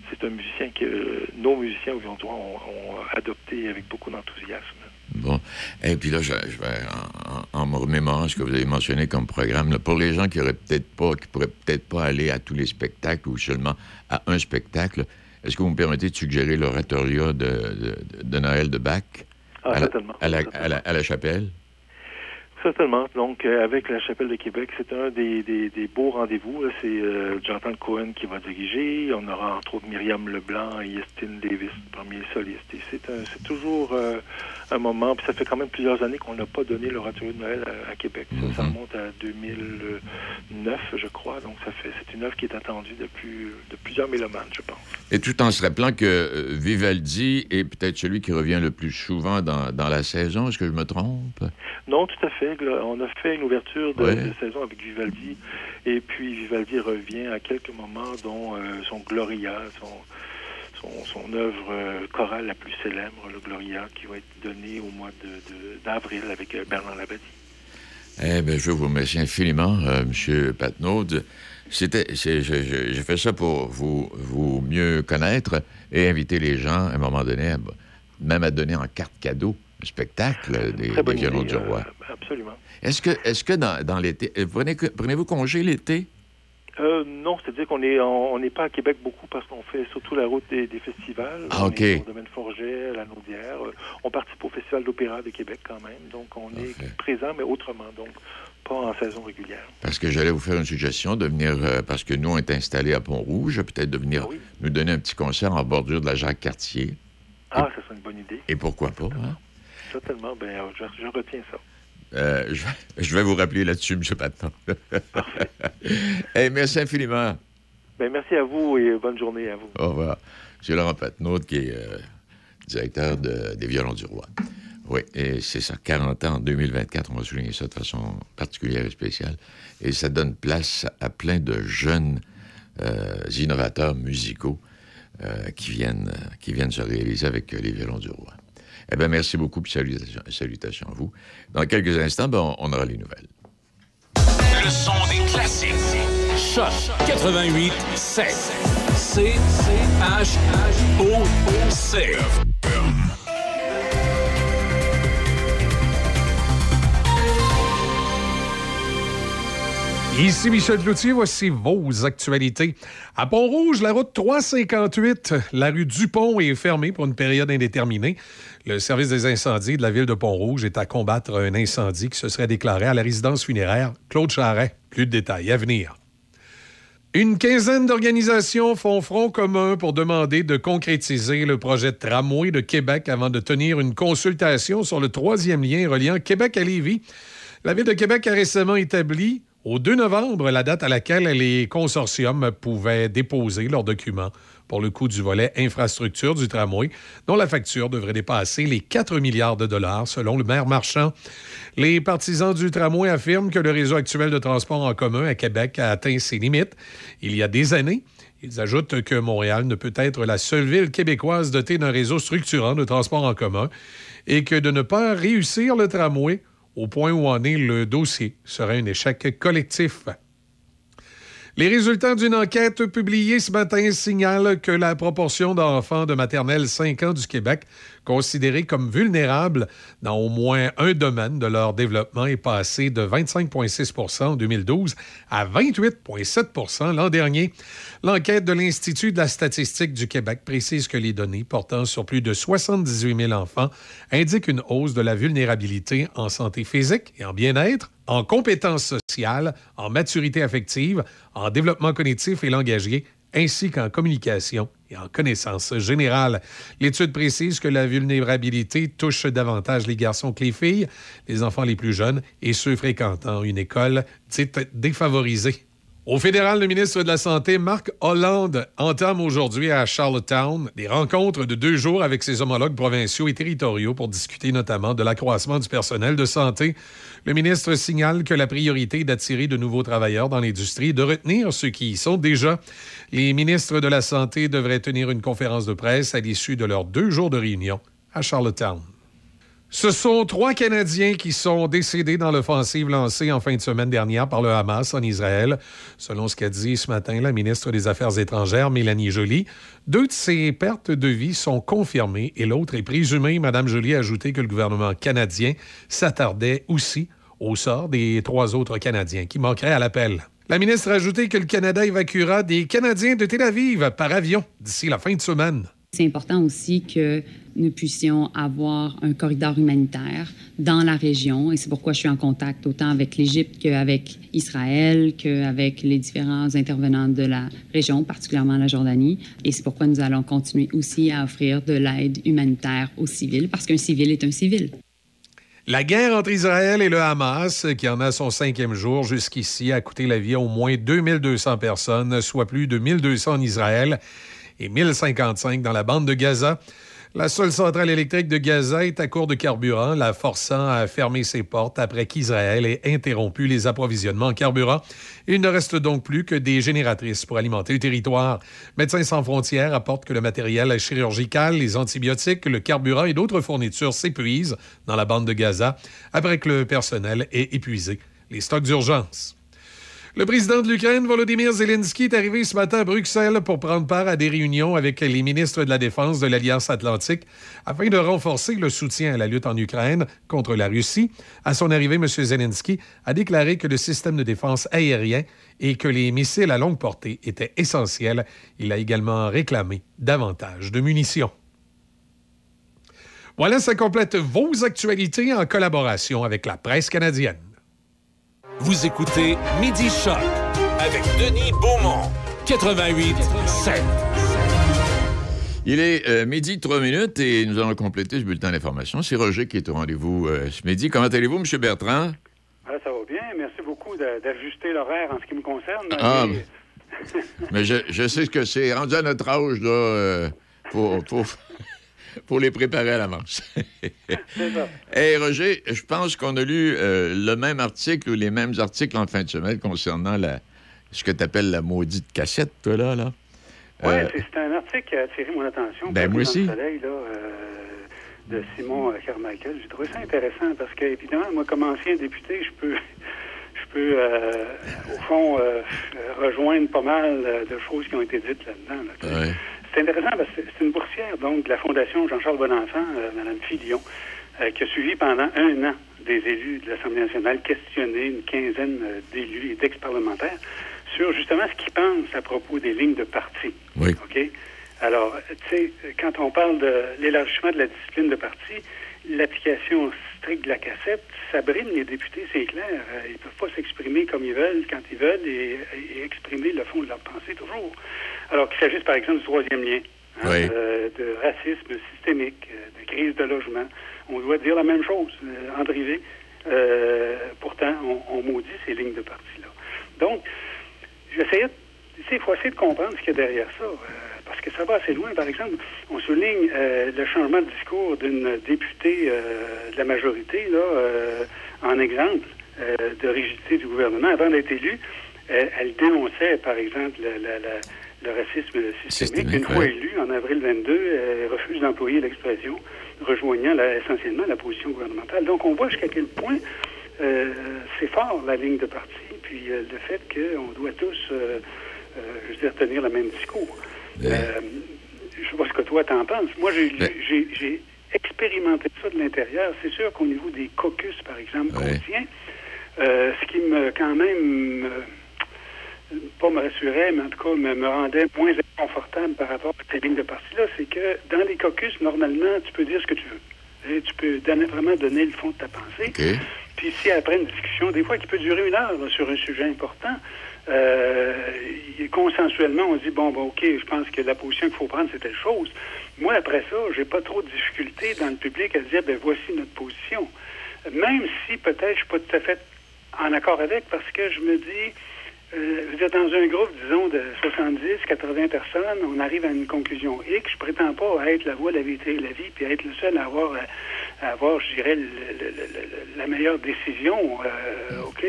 C'est un musicien que nos musiciens au Vion-Droit ont, ont adopté avec beaucoup d'enthousiasme. Bon. Et puis là, je, je vais, en, en- me remémorant ce que vous avez mentionné comme programme, là, pour les gens qui auraient peut-être pas, qui pourraient peut-être pas aller à tous les spectacles ou seulement à un spectacle, est-ce que vous me permettez de suggérer l'oratoria de, de, de Noël de Bach? Ah, à, la, certainement, à, la, à la- à la chapelle? Certainement. Donc, euh, avec la Chapelle de Québec, c'est un des, des, des beaux rendez-vous. C'est euh, Jonathan Cohen qui va diriger. On aura entre autres Myriam Leblanc et Yestine Davis parmi les solistes. Et c'est toujours euh, un moment. Puis ça fait quand même plusieurs années qu'on n'a pas donné l'oratorio de Noël à, à Québec. Ça, ça remonte à 2009, je crois. Donc, ça fait c'est une œuvre qui est attendue depuis de plusieurs mélomanes, je pense. Et tout en se rappelant que Vivaldi est peut-être celui qui revient le plus souvent dans, dans la saison. Est-ce que je me trompe? Non, tout à fait. On a fait une ouverture de, Ouais. de saison avec Vivaldi, et puis Vivaldi revient à quelques moments, dont euh, son Gloria, son, son, son œuvre euh, chorale la plus célèbre, le Gloria, qui va être donné au mois de- de- d'avril avec euh, Bernard Labadie. Eh bien, je vous remercie infiniment, euh, M. Patnaud. C'était, j'ai fait ça pour vous, vous mieux connaître et inviter les gens, à un moment donné, à- même à donner en carte cadeau spectacle des, des violons idée, du roi. euh, absolument. Est-ce que, est-ce que dans, dans l'été, euh, prenez, prenez-vous congé l'été? Euh, non, c'est-à-dire qu'on est on n'est pas à Québec beaucoup parce qu'on fait surtout la route des, des festivals. Ah, on OK. est au domaine Forget, la Naudière. On participe au Festival d'opéra de Québec quand même. Donc on est présent, mais autrement, donc pas en saison régulière. Parce que j'allais vous faire une suggestion de venir, euh, parce que nous, on est installés à Pont-Rouge, peut-être de venir nous donner un petit concert en bordure de la Jacques-Cartier. Ah, ça serait une bonne idée. Et pourquoi pas, hein? Certainement. Ben, je, je retiens ça. Euh, je, je vais vous rappeler là-dessus, M. Patton. <laughs> hey, merci infiniment. Ben, merci à vous et bonne journée à vous. Au revoir. M. Laurent Patnaud, qui est euh, directeur de- des Violons du Roi. Oui, et c'est ça, 40 ans en 2024, on va souligner ça de façon particulière et spéciale. Et ça donne place à plein de jeunes euh, innovateurs musicaux qui, viennent, qui viennent se réaliser avec les Violons du Roi. Eh bien, merci beaucoup, puis salutations, salutations à vous. Dans quelques instants, ben, on, aura les nouvelles. Le son des classiques. Choc 88 7. C Ici Michel Cloutier, voici vos actualités. À Pont-Rouge, la route 358, la rue Dupont est fermée pour une période indéterminée. Le service des incendies de la ville de Pont-Rouge est à combattre un incendie qui se serait déclaré à la résidence funéraire Claude Charret. Plus de détails à venir. Une quinzaine d'organisations font front commun pour demander de concrétiser le projet de tramway de Québec avant de tenir une consultation sur le troisième lien reliant Québec à Lévis. La Ville de Québec a récemment établi au 2 novembre la date à laquelle les consortiums pouvaient déposer leurs documents pour le coût du volet infrastructure du tramway, dont la facture devrait dépasser les 4 milliards de dollars, selon le maire Marchand. Les partisans du tramway affirment que le réseau actuel de transport en commun à Québec a atteint ses limites il y a des années. Ils ajoutent que Montréal ne peut être la seule ville québécoise dotée d'un réseau structurant de transport en commun et que de ne pas réussir le tramway au point où en est le dossier serait un échec collectif. Les résultats d'une enquête publiée ce matin signalent que la proportion d'enfants de maternelle 5 ans du Québec considérés comme vulnérables dans au moins un domaine de leur développement est passée de 25,6% en 2012 à 28,7% l'an dernier. L'enquête de l'Institut de la statistique du Québec précise que les données portant sur plus de 78 000 enfants indiquent une hausse de la vulnérabilité en santé physique et en bien-être, en compétences sociales, en maturité affective, en développement cognitif et langagier, ainsi qu'en communication et en connaissance générale. L'étude précise que la vulnérabilité touche davantage les garçons que les filles, les enfants les plus jeunes et ceux fréquentant une école dite défavorisée. Au fédéral, le ministre de la Santé, Marc Hollande, entame aujourd'hui à Charlottetown des rencontres de deux jours avec ses homologues provinciaux et territoriaux pour discuter notamment de l'accroissement du personnel de santé. Le ministre signale que la priorité est d'attirer de nouveaux travailleurs dans l'industrie et de retenir ceux qui y sont déjà. Les ministres de la Santé devraient tenir une conférence de presse à l'issue de leurs deux jours de réunion à Charlottetown. Ce sont trois Canadiens qui sont décédés dans l'offensive lancée en fin de semaine dernière par le Hamas en Israël, selon ce qu'a dit ce matin la ministre des Affaires étrangères, Mélanie Joly. Deux de ces pertes de vie sont confirmées et l'autre est présumée. Madame Joly a ajouté que le gouvernement canadien s'attardait aussi au sort des trois autres Canadiens qui manqueraient à l'appel. La ministre a ajouté que le Canada évacuera des Canadiens de Tel Aviv par avion d'ici la fin de semaine. C'est important aussi que nous puissions avoir un corridor humanitaire dans la région. Et c'est pourquoi je suis en contact autant avec l'Égypte qu'avec Israël, qu'avec les différents intervenants de la région, particulièrement la Jordanie. Et c'est pourquoi nous allons continuer aussi à offrir de l'aide humanitaire aux civils, parce qu'un civil est un civil. La guerre entre Israël et le Hamas, qui en a son cinquième jour jusqu'ici, a coûté la vie à au moins 2200 personnes, soit plus de 1200 en Israël et 1055 dans la bande de Gaza. La seule centrale électrique de Gaza est à court de carburant, la forçant à fermer ses portes après qu'Israël ait interrompu les approvisionnements en carburant. Il ne reste donc plus que des génératrices pour alimenter le territoire. Médecins sans frontières apportent que le matériel chirurgical, les antibiotiques, le carburant et d'autres fournitures s'épuisent dans la bande de Gaza après que le personnel ait épuisé les stocks d'urgence. Le président de l'Ukraine, Volodymyr Zelensky, est arrivé ce matin à Bruxelles pour prendre part à des réunions avec les ministres de la Défense de l'Alliance atlantique afin de renforcer le soutien à la lutte en Ukraine contre la Russie. À son arrivée, M. Zelensky a déclaré que le système de défense aérien et que les missiles à longue portée étaient essentiels. Il a également réclamé davantage de munitions. Voilà, ça complète vos actualités en collaboration avec la presse canadienne. Vous écoutez Midi Choc avec Denis Beaumont, 88 7. Il est euh, midi, trois minutes, et nous allons compléter ce bulletin d'information. C'est Roger qui est au rendez-vous euh, ce midi. Comment allez-vous, M. Bertrand? Ah, ça va bien. Merci beaucoup d'ajuster l'horaire en ce qui me concerne. Ah, Et- <laughs> Mais je, je sais ce que c'est. Rendu à notre âge, là, euh, pour, pour, <laughs> pour les préparer à l'avance. <laughs> Hey, Roger, je pense qu'on a lu euh, le même article ou les mêmes articles en fin de semaine concernant la, ce que tu appelles la maudite cassette, toi, là. là. Oui, Euh, c'est un article qui a attiré mon attention. Ben, moi aussi. Le soleil, là, euh, de Simon euh, Carmichael. J'ai trouvé ça intéressant parce que, évidemment, moi, comme ancien député, je peux, <laughs> je peux euh, au fond, euh, rejoindre pas mal euh, de choses qui ont été dites là-dedans. là, ouais. C'est intéressant parce que c'est une boursière donc de la Fondation Jean-Charles Bonenfant, euh, Mme Filion, euh, qui a suivi pendant un an des élus de l'Assemblée nationale questionner une quinzaine euh, d'élus et d'ex-parlementaires sur justement ce qu'ils pensent à propos des lignes de parti. Oui. OK? Alors, tu sais, quand on parle de l'élargissement de la discipline de parti, l'application stricte de la cassette, ça brime les députés, c'est clair. Euh, Ils peuvent pas s'exprimer comme ils veulent, quand ils veulent, et, et exprimer le fond de leur pensée toujours. Alors qu'il s'agisse, par exemple, du troisième lien, hein, Oui. euh, de racisme systémique, euh, de crise de logement. On doit dire la même chose, en privé. Euh, pourtant, on, on maudit ces lignes de parti-là. Donc, j'essayais, il faut essayer de comprendre ce qu'il y a derrière ça, euh, parce que ça va assez loin. Par exemple, on souligne euh, le changement de discours d'une députée euh, de la majorité, là, euh, en exemple euh, de rigidité du gouvernement. Avant d'être élue, elle, elle dénonçait, par exemple, le, racisme systémique. Une fois élue, en avril 22, elle refuse d'employer l'expression, rejoignant la- essentiellement la position gouvernementale. Donc, on voit jusqu'à quel point euh, c'est fort, la ligne de parti, puis euh, le fait qu'on doit tous, euh, euh, je veux dire, tenir le même discours. Euh, je sais pas ce que toi t'en penses. Moi, j'ai j'ai- expérimenté ça de l'intérieur. C'est sûr qu'au niveau des caucus, par exemple, qu'on tient, euh, ce qui me, quand même, euh, pas me rassurait, mais en tout cas me, me rendait moins inconfortable par rapport à ces lignes de parti-là, c'est que dans les caucus, normalement, tu peux dire ce que tu veux. Et tu peux donner, vraiment donner le fond de ta pensée. Puis si après une discussion, des fois qui peut durer une heure là, sur un sujet important, euh, consensuellement, on dit bon, bon, ok, je pense que la position qu'il faut prendre, c'est telle chose. Moi, après ça, j'ai pas trop de difficultés dans le public à dire ben voici notre position. Même si peut-être je suis pas tout à fait en accord avec, parce que je me dis, euh, veux dire, dans un groupe, disons, de 70, 80 personnes, on arrive à une conclusion X. Je prétends pas être la voix, la vérité et la vie, puis être le seul à avoir, à avoir je dirais, le- la meilleure décision. euh, OK?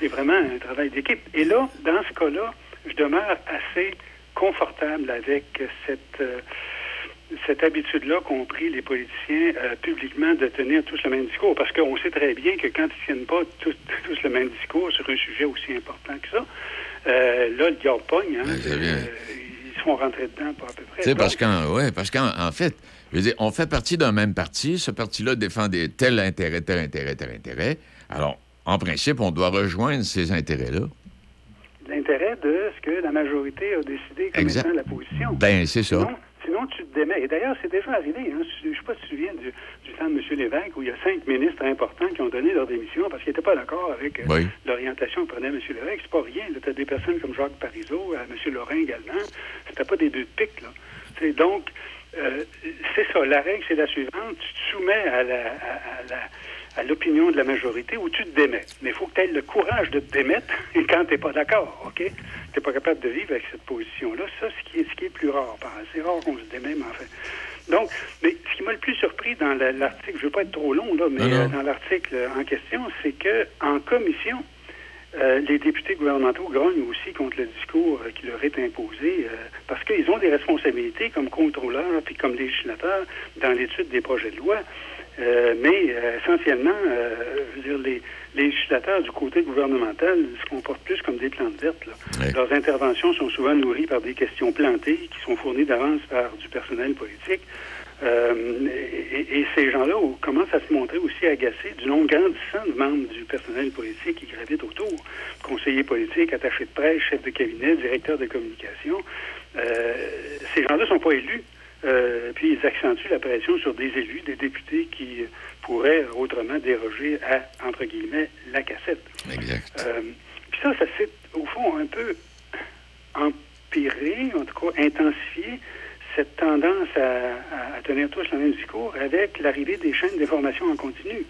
C'est vraiment un travail d'équipe. Et là, dans ce cas-là, je demeure assez confortable avec cette... euh, cette habitude-là qu'ont pris les politiciens euh, publiquement de tenir tous le même discours. Parce qu'on sait très bien que quand ils tiennent pas tous, <laughs> tous le même discours sur un sujet aussi important que ça, euh, là, le diable pogne. Hein, ils se font rentrer dedans pas à peu près. Sais, parce qu'en ouais, parce qu'en en fait, je veux dire, on fait partie d'un même parti. Ce parti-là défend des, tel intérêt, tel intérêt, tel intérêt. Alors, en principe, on doit rejoindre ces intérêts-là. L'intérêt de ce que la majorité a décidé comme Exact. étant la position. Ben, c'est ça. Sinon, sinon, tu te démets. Et d'ailleurs, c'est déjà arrivé. Hein. Je ne sais pas si tu te souviens du, du temps de M. Lévesque, où il y a cinq ministres importants qui ont donné leur démission parce qu'ils n'étaient pas d'accord avec euh, Oui. l'orientation que prenait M. Lévesque. C'est pas rien. Tu as des personnes comme Jacques Parizeau, euh, M. Lorrain également. C'était pas des deux de pique. Là. Donc, euh, c'est ça. La règle, c'est la suivante. Tu te soumets à la, à, à la à l'opinion de la majorité ou tu te démets. Mais il faut que tu aies le courage de te démettre et <laughs> quand tu n'es pas d'accord, OK? Tu n'es pas capable de vivre avec cette position-là. Ça, ce qui est, ce qui est plus rare. C'est rare qu'on se démet, mais enfin. Donc, mais ce qui m'a le plus surpris dans la- l'article, je ne veux pas être trop long, là, mais Non, non. euh, dans l'article en question, c'est que en commission, euh, les députés gouvernementaux grognent aussi contre le discours euh, qui leur est imposé euh, parce qu'ils ont des responsabilités comme contrôleurs puis comme législateurs dans l'étude des projets de loi. Euh, mais euh, essentiellement, euh, je veux dire, les, les législateurs du côté gouvernemental se comportent plus comme des plantes vertes. là. Leurs interventions sont souvent nourries par des questions plantées qui sont fournies d'avance par du personnel politique. Et, et- ces gens-là commencent à se montrer aussi agacés du nombre grandissant de membres du personnel politique qui gravitent autour. Conseillers politiques, attachés de presse, chefs de cabinet, directeurs de communication. Ces gens-là ne sont pas élus. Euh, puis ils accentuent la pression sur des élus, des députés qui pourraient autrement déroger à, entre guillemets, la cassette. Exact. Euh, puis ça, ça s'est, au fond, un peu empiré, en tout cas intensifié, cette tendance à, à- à tenir tous le même discours avec l'arrivée des chaînes d'information en continu.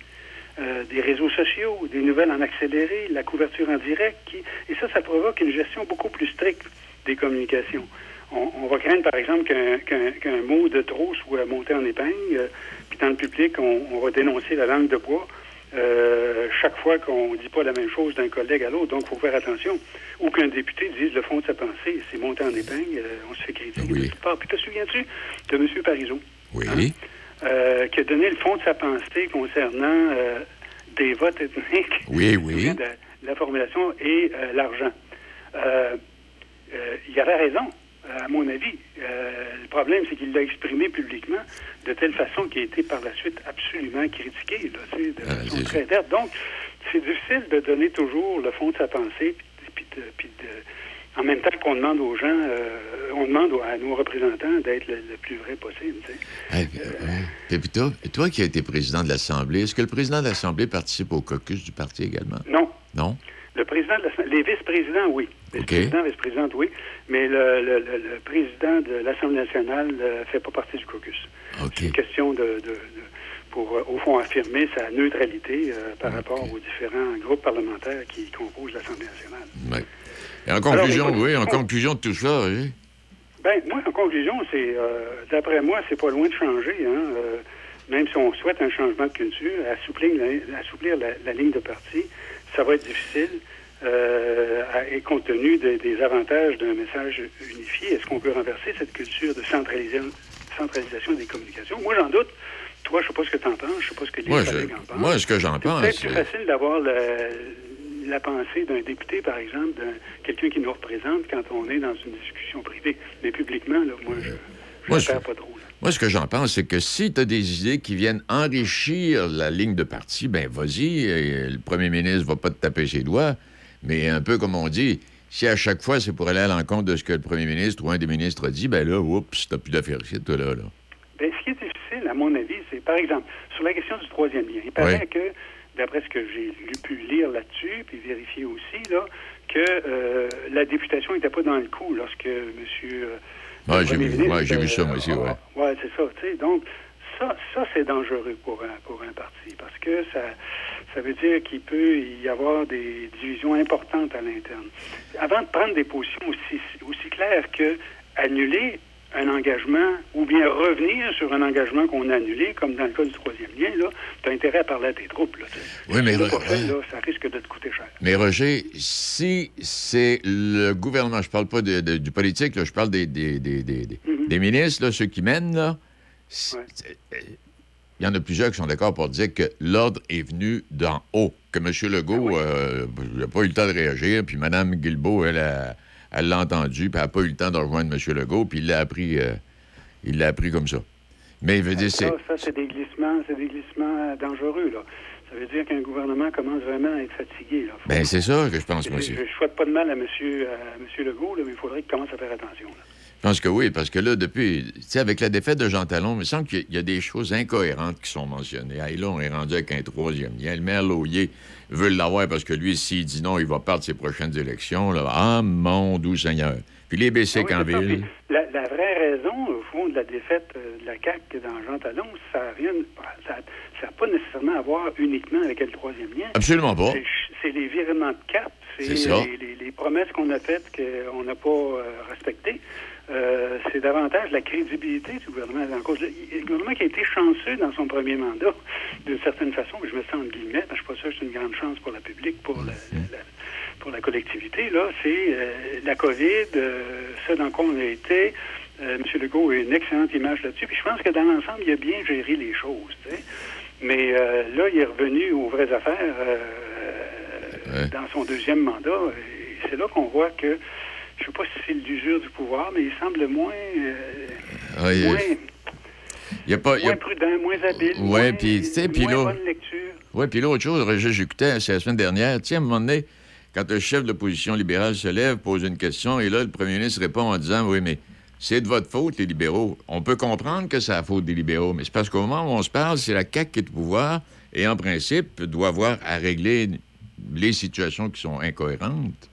euh, des réseaux sociaux, des nouvelles en accéléré, la couverture en direct, qui, et ça, ça provoque une gestion beaucoup plus stricte des communications. On, on va craindre, par exemple, qu'un mot de trop soit monté en épingle, euh, puis dans le public, on, on va dénoncer la langue de bois euh, chaque fois qu'on ne dit pas la même chose d'un collègue à l'autre. Donc, il faut faire attention. Ou qu'un député dise le fond de sa pensée, c'est monté en épingle, euh, on se fait critiquer de toutes parts. Puis, te souviens-tu de M. Parizeau? Oui. euh, qui a donné le fond de sa pensée concernant des votes ethniques? Oui, oui. <laughs> de la formulation et l'argent. Il avait raison. À mon avis. Euh, le problème, c'est qu'il l'a exprimé publiquement de telle façon qu'il a été par la suite absolument critiqué, là, de façon très. Donc, c'est difficile de donner toujours le fond de sa pensée, puis, puis de- puis de- en même temps qu'on demande aux gens, euh, on demande à nos représentants d'être le, le plus vrai possible. Hey, euh. Et puis toi, toi qui as été président de l'Assemblée, est-ce que le président de l'Assemblée participe au caucus du parti également? Non. Non? Le président de l'Assemblée, les vice-présidents, oui. Vice-président, vice-présidente, oui. Mais le, le- le- le président de l'Assemblée nationale ne fait pas partie du caucus. C'est une question de, de- de- pour, euh, au fond, affirmer sa neutralité euh, par rapport aux différents groupes parlementaires qui composent l'Assemblée nationale. Ouais. Et en conclusion, Alors, écoute, oui, en on- conclusion de tout ça, oui. Ben, moi, en conclusion, c'est, euh, d'après moi, c'est pas loin de changer. Hein, euh, même si on souhaite un changement de culture, assouplir, la, assouplir la, la ligne de parti, ça va être difficile. euh, et compte tenu de- des avantages d'un message unifié, est-ce qu'on peut renverser cette culture de centralisa- centralisation des communications? Moi, j'en doute. Toi, je sais pas ce que tu en penses, je sais pas ce que les Moi, je- collègues en pensent. moi, ce que j'en C'est pense, peut-être plus c'est- facile d'avoir la, pensée d'un député, par exemple, d'un quelqu'un qui nous représente quand on est dans une discussion privée. Mais publiquement, là, moi, je ne perds pas trop. Moi, ce que j'en pense, c'est que si tu as des idées qui viennent enrichir la ligne de parti, ben vas-y, et le premier ministre va pas te taper ses doigts, mais un peu comme on dit, si à chaque fois c'est pour aller à l'encontre de ce que le premier ministre ou un des ministres a dit, ben là, oups, t'as plus d'affaires ici, toi, là, là. Ben, ce qui est difficile, à mon avis, c'est, par exemple, sur la question du troisième lien, il paraît que, d'après ce que j'ai lu, pu lire là-dessus, puis vérifier aussi, là, que euh, la députation n'était pas dans le coup lorsque M. Ouais, j'ai vu, ouais, j'ai vu ça, ouais. Oui, c'est ça. Tu sais, donc, ça, ça c'est dangereux pour un, pour un parti parce que ça, ça veut dire qu'il peut y avoir des divisions importantes à l'interne. Avant de prendre des positions aussi, aussi claires que annuler un engagement ou bien revenir sur un engagement qu'on a annulé, comme dans le cas du troisième lien, là, tu as intérêt à parler à tes troupes. Là. Oui, mais re- fait, là, ça risque de te coûter cher. Mais Roger, si c'est le gouvernement, je parle pas de- de- du politique, là, je parle des, des, des, des- des- des ministres, là, ceux qui mènent, là, euh, il y en a plusieurs qui sont d'accord pour dire que l'ordre est venu d'en haut, que M. Legault n'a pas eu le temps de réagir, puis Mme Guilbeault, elle, a- elle l'a entendu, puis elle n'a pas eu le temps de rejoindre M. Legault, puis il l'a appris, euh, il l'a appris comme ça. Mais il veut dire, c'est... Ça, c'est des glissements, c'est des glissements dangereux. Là. Ça veut dire qu'un gouvernement commence vraiment à être fatigué. Là. Faut- Ben, c'est ça que je pense, moi je, aussi. je souhaite pas de mal à M. Monsieur, à monsieur Legault, là, mais il faudrait qu'il commence à faire attention. là. Je pense que oui, parce que là, depuis, tu sais, avec la défaite de Jean Talon, il me semble qu'il y a- il y a des choses incohérentes qui sont mentionnées. Hey, là, on est rendu avec un troisième lien. Le maire Laulier veut l'avoir parce que lui, s'il dit non, il va perdre ses prochaines élections. Là. Ah, mon doux Seigneur. Puis les BC Ah oui. Canville. Puis La, la vraie raison, au fond, de la défaite euh, de la CAQ dans Jean Talon, ça n'a rien, ça, ça a pas nécessairement à voir uniquement avec le troisième lien. Absolument pas. C'est- les virements de cap, C'est les promesses qu'on a faites qu'on n'a pas euh, respectées. Euh, c'est davantage la crédibilité du gouvernement en cause. Le, le gouvernement qui a été chanceux dans son premier mandat, d'une certaine façon, je me sens en guillemets, parce que je suis pas sûr que c'est une grande chance pour la public, pour la, la- pour la collectivité, là, c'est euh, la COVID, euh, ce dans quoi on a été. M. Legault a une excellente image là-dessus. Puis je pense que dans l'ensemble, il a bien géré les choses. tu sais. Mais là, il est revenu aux vraies affaires dans son deuxième mandat. Et c'est là qu'on voit que, je ne sais pas si c'est l'usure du pouvoir, mais il semble moins, euh, Ah, il- moins, il y a pas, il y a- moins prudent, moins habile, moins, puis, tu sais, puis là-. Oui, puis l'autre chose, Roger, j'écoutais, c'est la semaine dernière, tiens, à un moment donné, quand le chef de l'opposition libérale se lève, pose une question, et là, le premier ministre répond en disant, oui, mais c'est de votre faute, les libéraux. On peut comprendre que c'est la faute des libéraux, mais c'est parce qu'au moment où on se parle, c'est la CAQ qui est au pouvoir, et en principe, doit avoir à régler les situations qui sont incohérentes.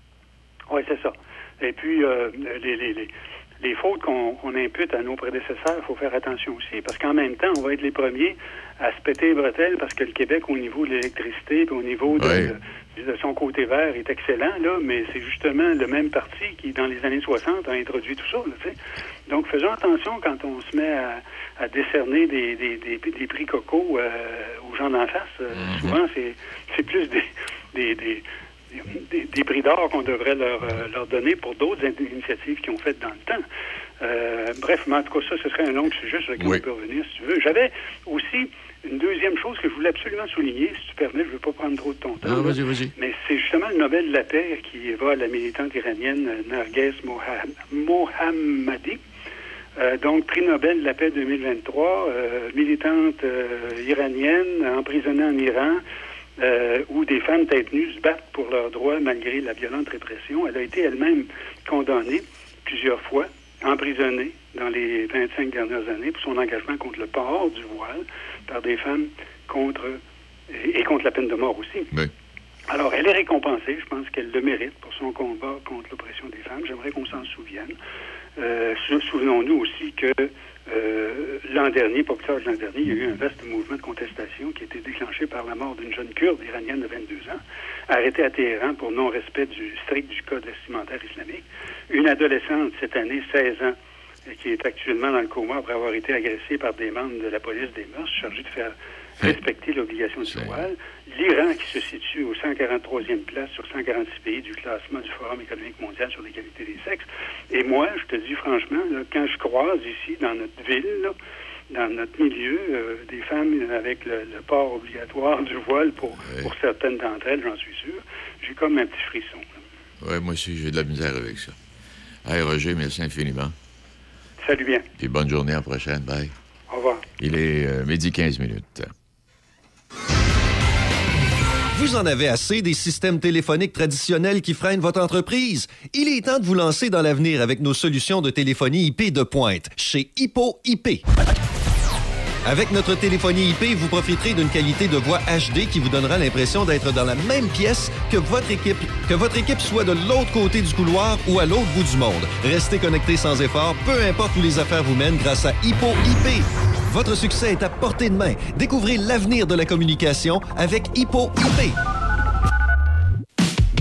Oui, c'est ça. Et puis, euh, les, les, les, les fautes qu'on qu'on impute à nos prédécesseurs, il faut faire attention aussi, parce qu'en même temps, on va être les premiers à se péter les bretelles, parce que le Québec, au niveau de l'électricité, puis au niveau de, de- de son côté vert, est excellent, là, mais c'est justement le même parti qui, dans les années 60, a introduit tout ça, là, tu sais. Donc, faisons attention quand on se met à, à décerner des, des, des, des prix coco euh, aux gens d'en face. Euh, Souvent, c'est c'est plus des, des, des, des, des prix d'or qu'on devrait leur, euh, leur donner pour d'autres in- initiatives qu'ils ont faites dans le temps. Euh, bref, mais en tout cas, ça, ce serait un long sujet sur lequel Oui. on peut revenir, si tu veux. J'avais aussi une deuxième chose que je voulais absolument souligner, si tu permets, je ne veux pas prendre trop de ton temps. Ah, là. vas-y, vas-y. Mais c'est justement le Nobel de la paix qui va à la militante iranienne euh, Narges Moha- Mohammadi. Euh, donc, prix Nobel de la paix 2023, euh, militante iranienne emprisonnée en Iran, euh, où des femmes nues se battent pour leurs droits malgré la violente répression. Elle a été elle-même condamnée plusieurs fois, emprisonnée dans les 25 dernières années pour son engagement contre le port du voile par des femmes contre et, et contre la peine de mort aussi. Alors, elle est récompensée. Je pense qu'elle le mérite pour son combat contre l'oppression des femmes. J'aimerais qu'on s'en souvienne. Euh, sou- Souvenons-nous aussi que euh, l'an dernier, pas plus tard l'an dernier, il y a eu un vaste mouvement de contestation qui a été déclenché par la mort d'une jeune kurde iranienne de 22 ans, arrêtée à Téhéran pour non-respect du strict du code vestimentaire islamique. Une adolescente cette année, 16 ans, qui est actuellement dans le coma après avoir été agressée par des membres de la police des mœurs chargés de faire respecter l'obligation du voile. L'Iran qui se situe au 143e place sur 146 pays du classement du Forum économique mondial sur l'égalité des sexes. Et moi, je te dis franchement, là, quand je croise ici dans notre ville, là, dans notre milieu, euh, des femmes avec le, le port obligatoire du voile pour, pour certaines d'entre elles, j'en suis sûr, j'ai comme un petit frisson. Oui, moi aussi, j'ai de la misère avec ça. Hey, Roger, merci infiniment. Salut bien. Puis bonne journée à la prochaine. Bye. Au revoir. Il est euh, midi 15 minutes. Vous en avez assez des systèmes téléphoniques traditionnels qui freinent votre entreprise? Il est temps de vous lancer dans l'avenir avec nos solutions de téléphonie IP de pointe chez Hippo IP. Avec notre téléphonie IP, vous profiterez d'une qualité de voix HD qui vous donnera l'impression d'être dans la même pièce que votre équipe, que votre équipe soit de l'autre côté du couloir ou à l'autre bout du monde. Restez connecté sans effort, peu importe où les affaires vous mènent grâce à Hippo IP. Votre succès est à portée de main. Découvrez l'avenir de la communication avec Hippo IP.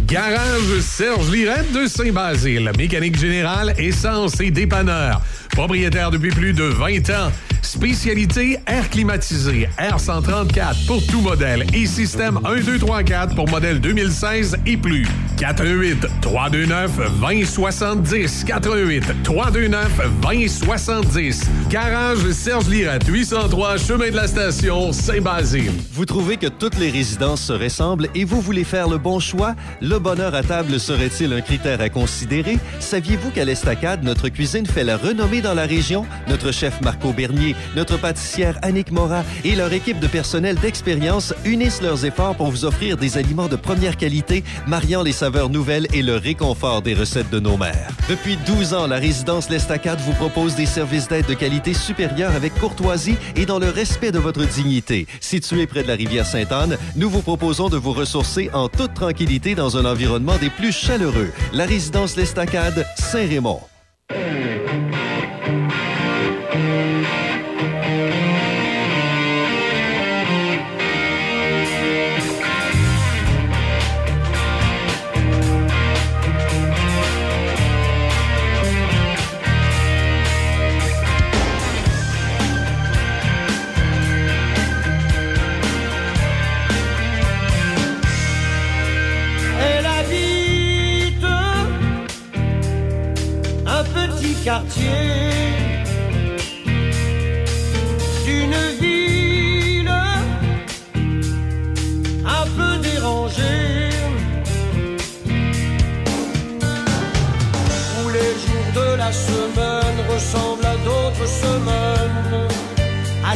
Garage Serge Lirette de Saint-Basile. Mécanique générale, essence et dépanneur. Propriétaire depuis plus de 20 ans. Spécialité air climatisé, R134 pour tout modèle et système 1, 2, 3, 4 pour modèle 2016 et plus. 418 329 2070 418 329 2070 Garage Serge Lirette, 803 Chemin de la Station, Saint-Basile. Vous trouvez que toutes les résidences se ressemblent et vous voulez faire le bon choix? Le bonheur à table serait-il un critère à considérer? Saviez-vous qu'à l'Estacade, notre cuisine fait la renommée dans la région? Notre chef Marco Bernier, notre pâtissière Annick Morat et leur équipe de personnel d'expérience unissent leurs efforts pour vous offrir des aliments de première qualité, mariant les saveurs nouvelles et le réconfort des recettes de nos mères. Depuis 12 ans, la résidence L'Estacade vous propose des services d'aide de qualité supérieure avec courtoisie et dans le respect de votre dignité. Situé près de la rivière Sainte-Anne, nous vous proposons de vous ressourcer en toute tranquillité dans un environnement des plus chaleureux. La résidence L'Estacade, Saint-Raymond. Quartier. D'une ville un peu dérangée. Où les jours de la semaine ressemblent à d'autres semaines. À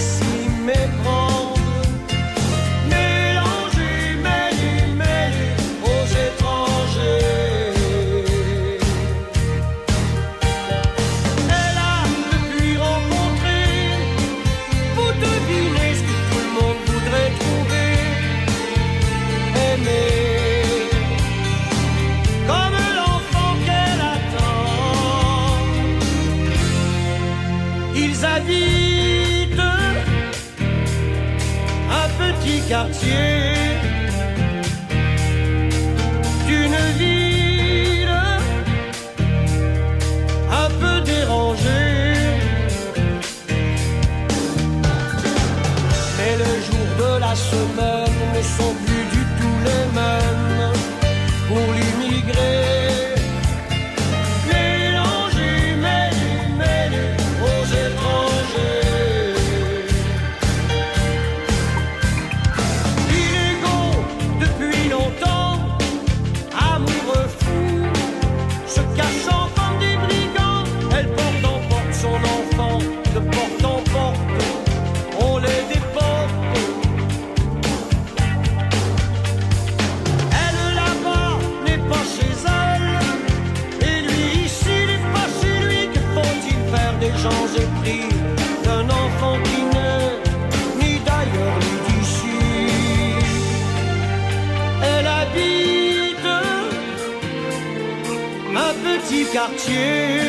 petit quartier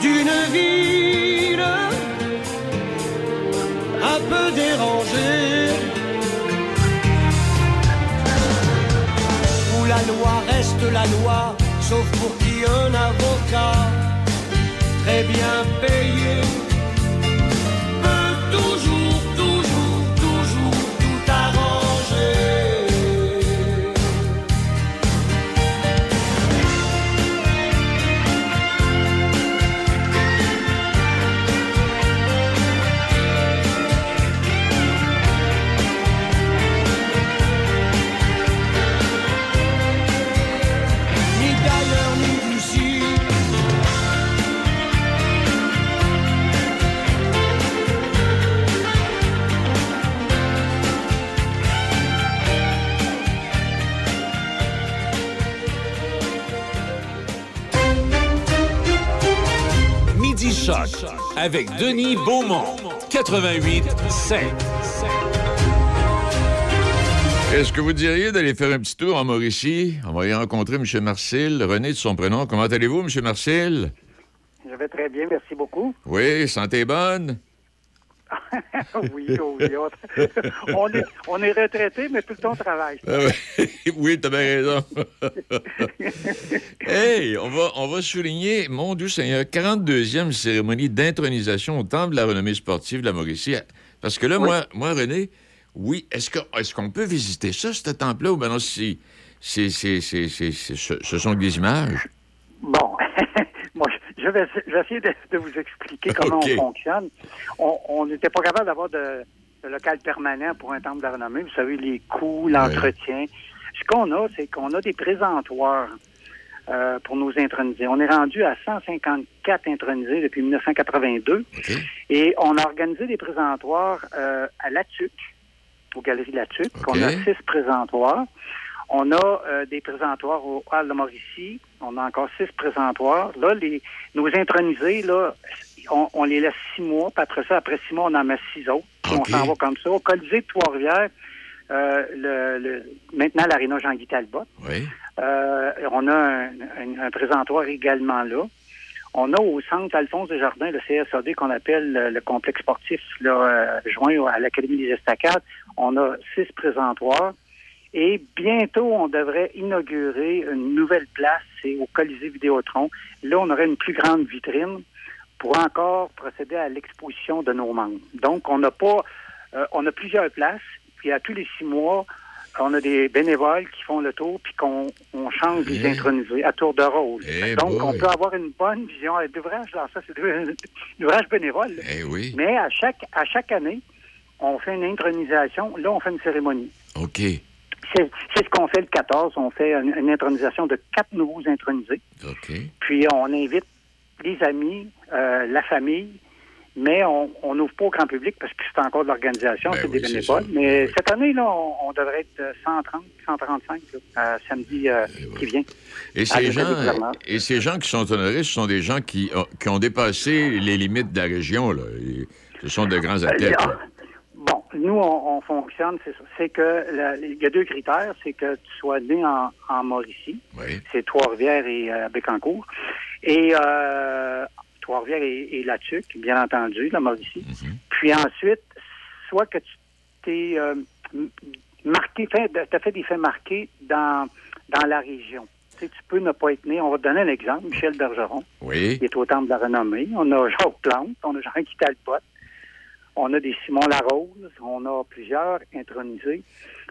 d'une ville un peu dérangée où la loi reste la loi, sauf pour qui un avocat très bien payé avec Denis Beaumont. 88 5. Est-ce que vous diriez d'aller faire un petit tour en Mauricie? On va y rencontrer M. Marcel, René de son prénom. Comment allez-vous, M. Marcel? Je vais très bien, merci beaucoup. Oui, santé bonne? <laughs> oui, oh oui. On, <laughs> on est, on est retraité, mais tout le temps on travaille. Ah <laughs> oui, t'as bien raison. hey, on va, on va souligner, mon Dieu Seigneur, 42e cérémonie d'intronisation au Temple de la renommée sportive de la Mauricie. Parce que là, Oui. moi, moi, René, oui, est-ce qu'on peut visiter ça, ce temple-là, ou ben non, c'est- ce, sont des images? Bon, je vais, je vais essayer de, de vous expliquer <laughs> comment on fonctionne. On- n'était pas capable d'avoir de, de local permanent pour un temple de renommée. Vous savez, les coûts, l'entretien. Ce qu'on a, c'est qu'on a des présentoirs euh, pour nous introniser. On est rendu à 154 intronisés depuis 1982. Et on a organisé des présentoirs euh, à La Tuque, aux Galeries La Tuque. On a six présentoirs. On a euh, des présentoirs au Hall de Mauricie. On a encore six présentoirs. Là, les, nos intronisés, là, on, on les laisse six mois. Puis après ça, après six mois, on en met six autres. On s'en va comme ça. Au Colisée de Trois-Rivières, euh, le, le- maintenant l'aréna Jean-Guy Talbot. Oui. Euh, on a un, un- un présentoir également là. On a au centre Alphonse Desjardins, le CSAD qu'on appelle le, le complexe sportif là, euh, joint à l'Académie des Estacades. On a six présentoirs. Et bientôt, on devrait inaugurer une nouvelle place, c'est au Colisée Vidéotron. Là, on aurait une plus grande vitrine pour encore procéder à l'exposition de nos membres. Donc, on n'a pas, euh, on a plusieurs places, puis à tous les six mois, on a des bénévoles qui font le tour, puis qu'on on change les Eh. intronisés à tour de rôle. Eh Donc, on peut avoir une bonne vision. L'ouvrage, là, ça, c'est l'ouvrage <laughs> bénévole. Eh oui. Mais à chaque, à chaque année, on fait une intronisation. Là, on fait une cérémonie. OK. C'est ce qu'on fait le 14. On fait une, une intronisation de quatre nouveaux intronisés. Puis on invite les amis, euh, la famille, mais on n'ouvre pas au grand public parce que c'est encore de l'organisation, c'est des Ben oui, c'est bénévoles. ça. Mais cette année, là, on, on devrait être euh, 130, 135 là, euh, samedi euh, qui vient. Et ces, des gens, et ces gens qui sont honorés, ce sont des gens qui, ont- qui ont dépassé les limites de la région. Là. Ce sont de grands athlètes. Euh, là. Bon, nous, on, on fonctionne, c'est ça. C'est que il y a deux critères. C'est que tu sois né en, en Mauricie. C'est Trois-Rivières et euh, Bécancour. Et euh, Trois-Rivières et, et La Tuque, bien entendu, la Mauricie. Puis ensuite, soit que tu t'es euh, marqué, t'as fait des faits marqués dans, dans la région. Tu, sais, tu peux ne pas être né. On va te donner un exemple. Michel Bergeron. Oui. Il est au Temple de la Renommée. On a Jacques Plante. On a Jean-Guy Talbot. On a des Simon Larose. On a plusieurs intronisés.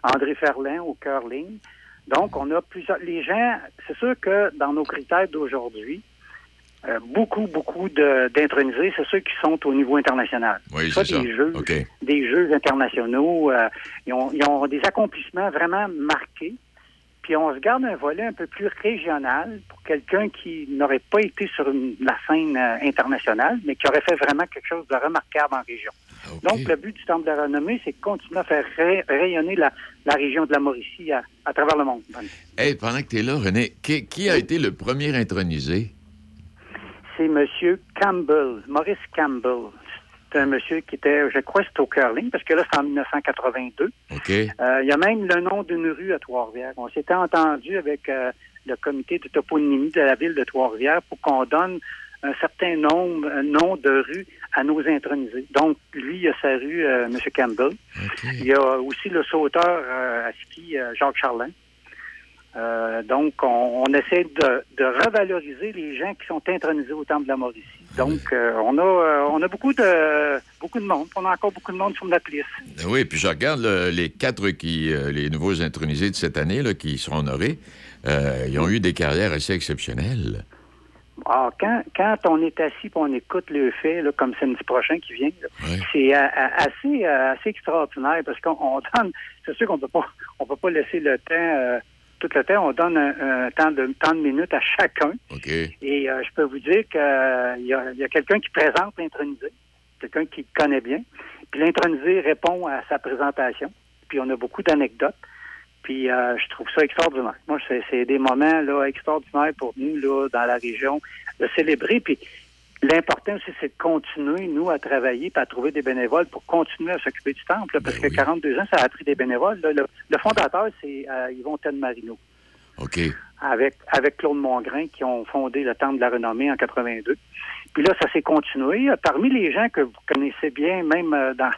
André Ferlin au curling. Donc, on a plusieurs. Les gens, c'est sûr que dans nos critères d'aujourd'hui, euh, beaucoup, beaucoup d'intronisés, c'est ceux qui sont au niveau international. Oui, c'est ça. des jeux, OK. des jeux internationaux. euh, ils, ont, ils ont des accomplissements vraiment marqués. Puis on se garde un volet un peu plus régional pour quelqu'un qui n'aurait pas été sur une- la scène euh, internationale, mais qui aurait fait vraiment quelque chose de remarquable en région. Donc, le but du Temple de la Renommée, c'est de continuer à faire ray- rayonner la, la région de la Mauricie à, à travers le monde. Hey, pendant que tu es là, René, qui, qui a été le premier intronisé? C'est M. Campbell, Maurice Campbell. C'est un monsieur qui était, je crois, c'est au curling, parce que là, c'est en 1982. OK. Euh, il y a même le nom d'une rue à Trois-Rivières. On s'était entendu avec euh, le comité de toponymie de la ville de Trois-Rivières pour qu'on donne un certain nombre, nom de rues à nos intronisés. Donc, lui, il a sa rue, euh, M. Campbell. Il y a aussi le sauteur euh, à ski, euh, Jacques Charlin. Donc, on, on essaie de, de revaloriser les gens qui sont intronisés au Temple de la Mauricie. Donc, on a on a beaucoup de beaucoup de monde. On a encore beaucoup de monde sur notre liste. Ben Oui, puis je regarde là, les quatre qui, les nouveaux intronisés de cette année là, qui seront honorés. ils ont eu des carrières assez exceptionnelles. Alors, quand, quand on est assis et on écoute le fait, là, comme samedi prochain qui vient, c'est euh, euh, assez, euh, assez extraordinaire parce qu'on on donne, c'est sûr qu'on peut pas, on peut pas laisser le temps, euh, tout le temps, on donne un, un temps de temps de minutes à chacun. OK. Et euh, je peux vous dire qu'il y a, il y a quelqu'un qui présente l'intronisé, quelqu'un qui le connaît bien, puis l'intronisé répond à sa présentation. Puis on a beaucoup d'anecdotes. Puis euh, je trouve ça extraordinaire. Moi, c'est, des moments là extraordinaires pour nous là dans la région de célébrer. Puis l'important aussi, c'est de continuer nous à travailler, puis à trouver des bénévoles pour continuer à s'occuper du temple. là, parce que 42 ans, ça a pris des bénévoles. là. Le, le fondateur, c'est euh, Yvon Marino OK. avec, avec Claude Mongrain qui ont fondé le Temple de la Renommée en 82. Puis là, ça s'est continué. Parmi les gens que vous connaissez bien, même euh, dans,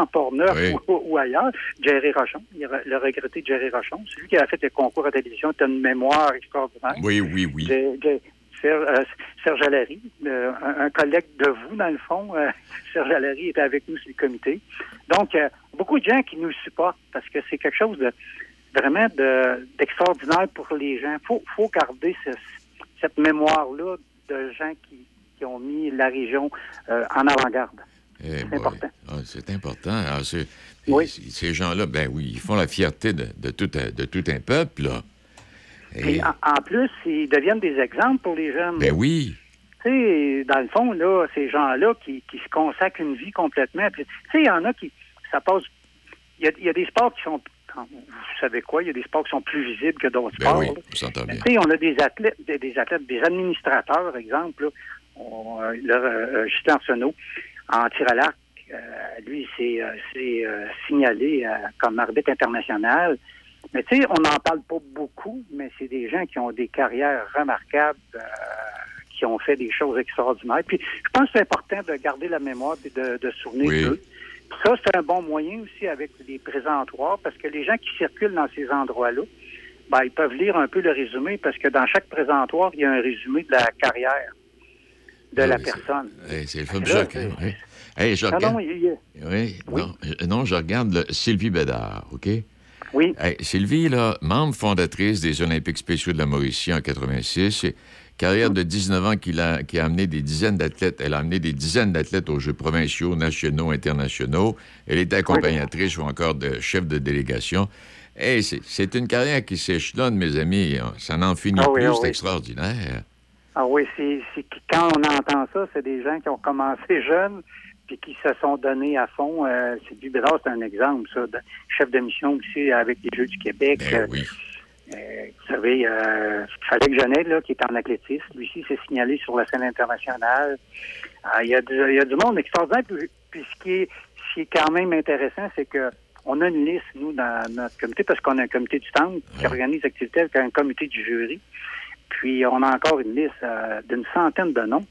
en Port-Neuf Oui. ou, ou ailleurs, Jerry Rochon, le regretté Jerry Rochon, c'est lui qui a fait le concours à télévision, tu as une mémoire extraordinaire. Oui, oui, oui. Serge, euh, Serge Allary, euh, un, collègue de vous, dans le fond, euh, <laughs> Serge Allary était avec nous sur le comité. Donc, beaucoup de gens qui nous supportent parce que c'est quelque chose de vraiment de- d'extraordinaire pour les gens. Il faut, faut garder ce- cette mémoire-là de gens qui, qui ont mis la région euh, en avant-garde. Eh C'est important. Ah, c'est important. Alors, c'est- c- Ces gens-là, ben oui, ils font la fierté de, de tout, un, de tout un peuple, là. Et- en, en plus, ils deviennent des exemples pour les jeunes. ben oui. Tu sais, dans le fond, là, ces gens-là qui, qui se consacrent une vie complètement. Tu sais, il y en a qui, ça passe. Il y y a des sports qui sont, vous savez quoi, il y a des sports qui sont plus visibles que d'autres Ben sports. oui, on bien. Tu sais, on a des athlètes, des, des athlètes, des administrateurs, par exemple. Là. On, euh, là, euh, Justin Arsenault, en tir à l'arc, euh, lui, c'est euh, euh, signalé euh, comme arbitre international. Mais tu sais, on n'en parle pas beaucoup, mais c'est des gens qui ont des carrières remarquables, euh, qui ont fait des choses extraordinaires. Puis je pense que c'est important de garder la mémoire et de, de souvenir Oui. d'eux. Ça, c'est un bon moyen aussi avec les présentoirs, parce que les gens qui circulent dans ces endroits-là, ben, ils peuvent lire un peu le résumé, parce que dans chaque présentoir, il y a un résumé de la carrière de la personne. Eh, c'est le Jacques. c'est- hein, oui. Hey, je Non, regarde- non, il y a- Oui, Non, non, je regarde Sylvie Bédard, OK? Oui. Sylvie, là, membre fondatrice des Olympiques spéciaux de la Mauricie en 86, et carrière de 19 ans qui a, qui a amené des dizaines d'athlètes. Elle a amené des dizaines d'athlètes aux Jeux provinciaux, nationaux, internationaux. Elle était accompagnatrice ou encore de chef de délégation. Hey, c'est- une carrière qui s'échelonne, mes amis. Ça n'en finit Ah plus, ah c'est extraordinaire. Ah oui, c'est quand on entend ça, c'est des gens qui ont commencé <laughs> jeunes puis qui se sont donnés à fond. Euh, c'est du Bédard, c'est un exemple, ça. de- chef de mission aussi avec les Jeux du Québec. Ben Euh, euh, vous savez, euh, Frédéric Genet, là, qui est en athlétisme, lui aussi s'est signalé sur la scène internationale. Ah, Il y, a du- il y a du monde extraordinaire. Puis, puis ce, qui est, ce qui est quand même intéressant, c'est que on a une liste, nous, dans notre comité, parce qu'on a un comité du temple qui organise l'activité avec un comité du jury. Puis on a encore une liste euh, d'une centaine de noms.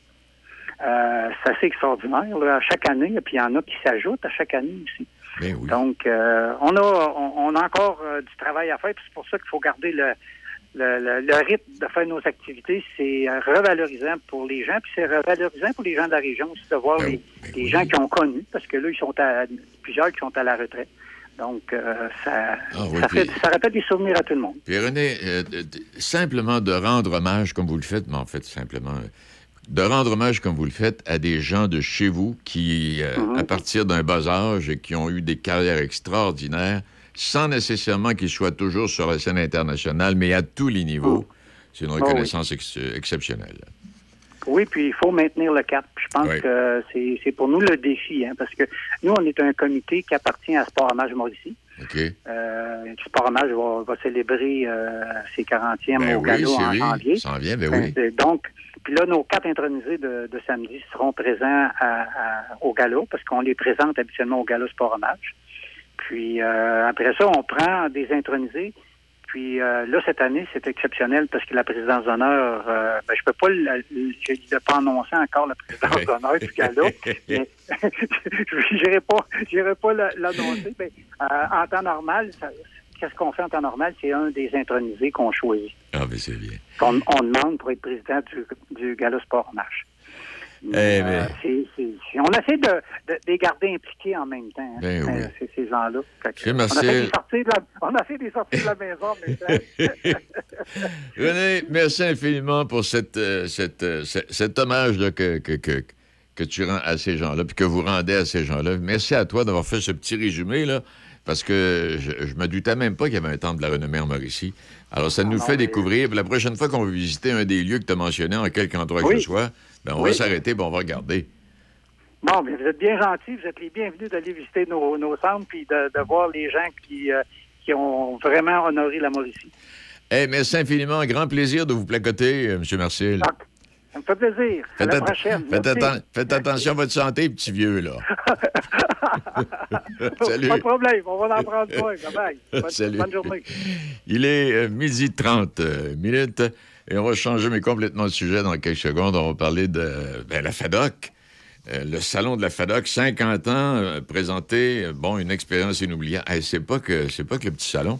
Euh, c'est assez extraordinaire. Là. À chaque année, puis il y en a qui s'ajoutent à chaque année aussi. Donc, euh, on, a, on, on a encore du travail à faire. puis C'est pour ça qu'il faut garder le, le, le- le rythme de faire nos activités. C'est revalorisant pour les gens, puis c'est revalorisant pour les gens de la région aussi de voir les, les gens qui ont connu, parce que là, ils sont à plusieurs qui sont à la retraite. Donc, euh, ça, Ah oui, ça, fait, puis- ça rappelle des souvenirs à tout le monde. Puis René, euh, de- de- simplement de rendre hommage comme vous le faites, mais en fait, simplement, euh, de rendre hommage comme vous le faites à des gens de chez vous qui, euh, Mhm. à partir d'un bas âge, qui ont eu des carrières extraordinaires, sans nécessairement qu'ils soient toujours sur la scène internationale, mais à tous les niveaux. C'est une Ah oui. reconnaissance ex- exceptionnelle. Oui, puis il faut maintenir le cap. Je pense Oui. que c'est pour nous le défi, hein, parce que nous, on est un comité qui appartient à Sport Hommage Mauricie. Euh, Sport-Hommage va, va célébrer euh, ses 40e Ben au oui, galop en oui. janvier. Ça en vient, ben oui. Euh, Donc, puis là, nos quatre intronisés de, de samedi seront présents à- à- au galop parce qu'on les présente habituellement au galop Sport-Hommage. Puis euh, après ça, on prend des intronisés. Puis euh, là, cette année, c'est exceptionnel parce que la présidence d'honneur, euh, ben, je peux pas, le- je n'ai pas annoncé encore la présidence d'honneur du <laughs> mais <laughs> je n'irai pas, j'irai pas la- l'annoncer. Mais euh, en temps normal, qu'est-ce qu'on fait en temps normal? C'est un des intronisés qu'on choisit, Ah, ben c'est bien. qu'on on demande pour être président du, du galop sport marche. Eh ben. on essaie de, de, de les garder impliqués en même temps, hein, Ben oui. euh, ces, ces gens-là. Fait on, Marcel. essaie de les sortir de la, on essaie de les sortir de la maison temps. <laughs> René, merci infiniment pour cette, euh, cette, euh, ce- cet hommage là, que, que, que, que tu rends à ces gens-là, puis que vous rendez à ces gens-là. Merci à toi d'avoir fait ce petit résumé, là, parce que je, je me doutais même pas qu'il y avait un temple de la renommée en Mauricie. Alors, ça nous non, fait mais- découvrir. La prochaine fois qu'on va visiter un des lieux que tu as mentionné, en quelque endroit que ce soit, ben, on Oui. va s'arrêter et on va regarder. Bon, mais vous êtes bien gentils, vous êtes les bienvenus d'aller visiter nos, nos centres puis de, de voir les gens qui, euh, qui ont vraiment honoré la Mauricie. Eh, merci infiniment. Grand plaisir de vous placoter, euh, M. Marcel. Ça me fait plaisir. À Faites, la atten- prochaine. faites Merci. atten- faites attention à votre santé, petit vieux, là. <laughs> Salut. Pas de problème, on va en prendre soin. Bonne, <laughs> Salut. bonne journée. Il est euh, midi 30 euh, minutes et on va changer mais complètement de sujet dans quelques secondes. On va parler de ben, la FADOC. Euh, le salon de la FADOC, 50 ans, euh, présenté, bon, une expérience inoubliable. Hey, c'est pas que c'est pas que le petit salon.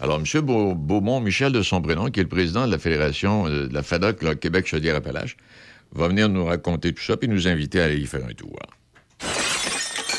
Alors, M. Beau- Beaumont, Michel de son prénom, qui est le président de la Fédération euh, de la FADOC, là, Québec-Chaudière-Appalaches, va venir nous raconter tout ça puis nous inviter à aller y faire un tour.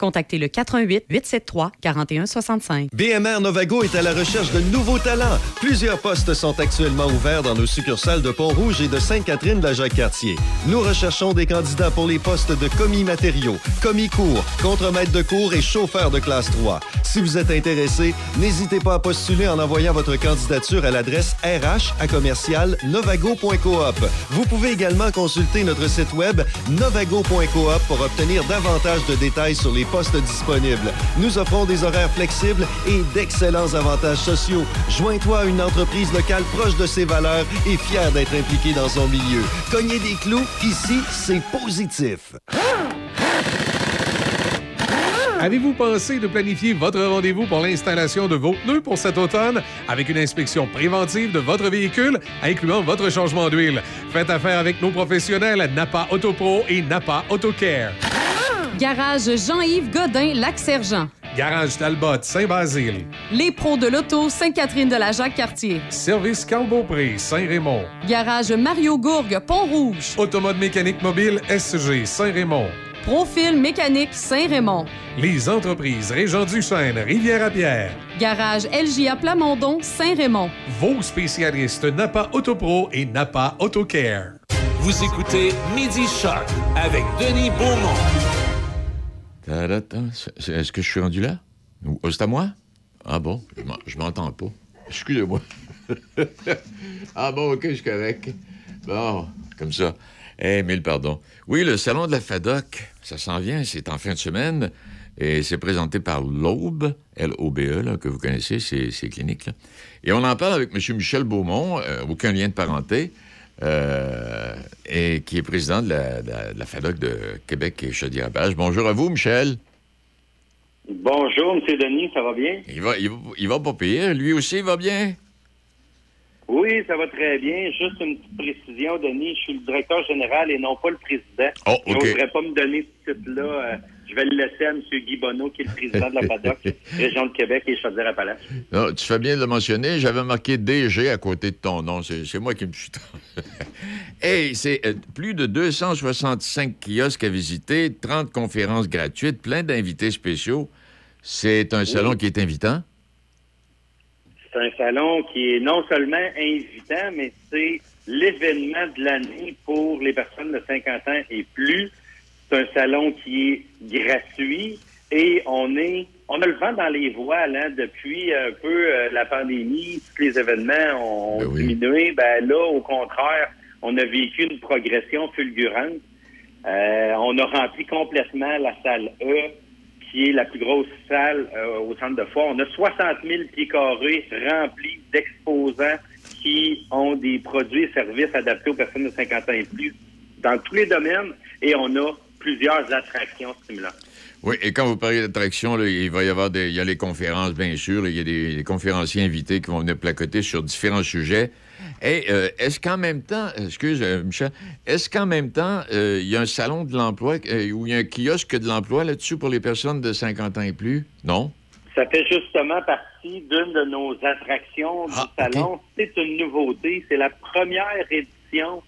contactez le 88 873 4165. BMR Novago est à la recherche de nouveaux talents. Plusieurs postes sont actuellement ouverts dans nos succursales de Pont-Rouge et de Sainte-Catherine de la Jacques-Cartier. Nous recherchons des candidats pour les postes de commis matériaux, commis cours, contremaître de cours et chauffeur de classe 3. Si vous êtes intéressé, n'hésitez pas à postuler en envoyant votre candidature à l'adresse RH à commercial. Vous pouvez également consulter notre site web novago.coop pour obtenir davantage de détails sur les postes disponibles. Nous offrons des horaires flexibles et d'excellents avantages sociaux. Joins-toi à une entreprise locale proche de ses valeurs et fière d'être impliquée dans son milieu. Cognez des clous, ici, c'est positif. Avez-vous pensé de planifier votre rendez-vous pour l'installation de vos pneus pour cet automne? Avec une inspection préventive de votre véhicule, incluant votre changement d'huile? Faites affaire avec nos professionnels Napa Autopro et Napa AutoCare. Garage Jean-Yves Godin, Lac-Sergent. Garage Talbot, Saint-Basile. Les pros de l'auto, Sainte-Catherine de la Jacques-Cartier. Service Carl-Beaupré, Saint-Raymond. Garage Mario Gourgue, Pont-Rouge. Automode mécanique mobile SG, Saint-Raymond. Profil mécanique Saint-Raymond. Les entreprises Régent du Chêne, Rivière-à-Pierre. Garage LJA Plamondon, Saint-Raymond. Vos spécialistes Napa Autopro et Napa AutoCare. Vous écoutez Midi Choc avec Denis Beaumont. C'est- Est-ce que je suis rendu là? Oh, c'est à moi? Ah bon, je m'en- je m'entends pas. Excusez-moi. <laughs> ah bon, ok, je suis correct. Bon, comme ça. Eh, mille pardons. Oui, le salon de la FADOC, ça s'en vient, c'est en fin de semaine. Et c'est présenté par l'Aube, L-O-B-E, que vous connaissez, c'est c'est clinique. Là. Et on en parle avec M. Michel Beaumont, euh, aucun lien de parenté, euh, et qui est président de la, de la- de la FADOC de Québec et Chaudière-Appalaches. Bonjour à vous, Michel. Bonjour, M. Denis, ça va bien? Il va, il, va, il va pas payer. Lui aussi, il va bien? Oui, ça va très bien. Juste une petite précision, Denis. Je suis le directeur général et non pas le président. Oh, OK. Je n'oserais pas me donner ce titre-là. Euh, je vais le laisser à M. Guy Bonneau, qui est le président de la PADOC, <laughs> Région de Québec et Chaudière-Appalaches. Non, tu fais bien de le mentionner. J'avais marqué DG à côté de ton nom. C'est moi qui me suis... <laughs> hey, c'est euh, plus de 265 kiosques à visiter, 30 conférences gratuites, plein d'invités spéciaux. C'est un salon qui est invitant? C'est un salon qui est non seulement invitant, mais c'est l'événement de l'année pour les personnes de 50 ans et plus. C'est un salon qui est gratuit et on est on a le vent dans les voiles hein, depuis un peu euh, la pandémie, tous les événements ont diminué. Ben là, au contraire, on a vécu une progression fulgurante. Euh, on a rempli complètement la salle E, qui est la plus grosse salle euh, au centre de foire. On a 60 000 pieds carrés remplis d'exposants qui ont des produits et services adaptés aux personnes de 50 ans et plus dans tous les domaines. Et on a plusieurs attractions stimulantes. Oui, et quand vous parlez d'attraction, là, il va y avoir des, il y a les conférences, bien sûr. Il y a des, des conférenciers invités qui vont venir placoter sur différents sujets. Et euh, est-ce qu'en même temps, excuse euh, Michel, est-ce qu'en même temps, euh, il y a un salon de l'emploi ou il y a un kiosque de l'emploi là-dessus pour les personnes de 50 ans et plus? Non? Ça fait justement partie d'une de nos attractions du salon. C'est une nouveauté. C'est la première édition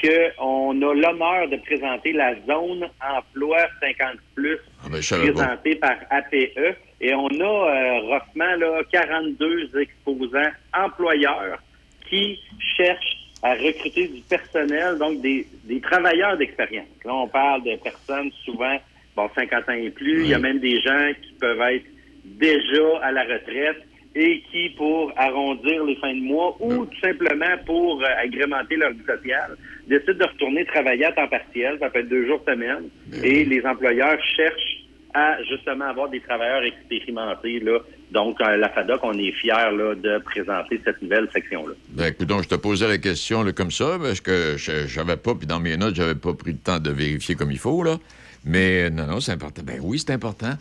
qu'on a l'honneur de présenter la zone emploi 50 plus Ah, ben, présentée par APE. Et on a euh, roughement là, 42 exposants employeurs qui cherchent à recruter du personnel, donc des, des travailleurs d'expérience. Là, on parle de personnes souvent, bon, 50 ans et plus. Il y a même des gens qui peuvent être déjà à la retraite et qui, pour arrondir les fins de mois ou tout simplement pour euh, agrémenter leur vie sociale, décident de retourner travailler à temps partiel, ça peut être deux jours semaine, et les employeurs cherchent à justement avoir des travailleurs expérimentés. Là. Donc, à la FADOC, on est fiers là, de présenter cette nouvelle section-là. Ben, écoute, donc, je te posais la question là, comme ça, parce que je j'avais pas, puis dans mes notes, j'avais pas pris le temps de vérifier comme il faut, là. Mais non, non, c'est important. Ben oui, c'est important.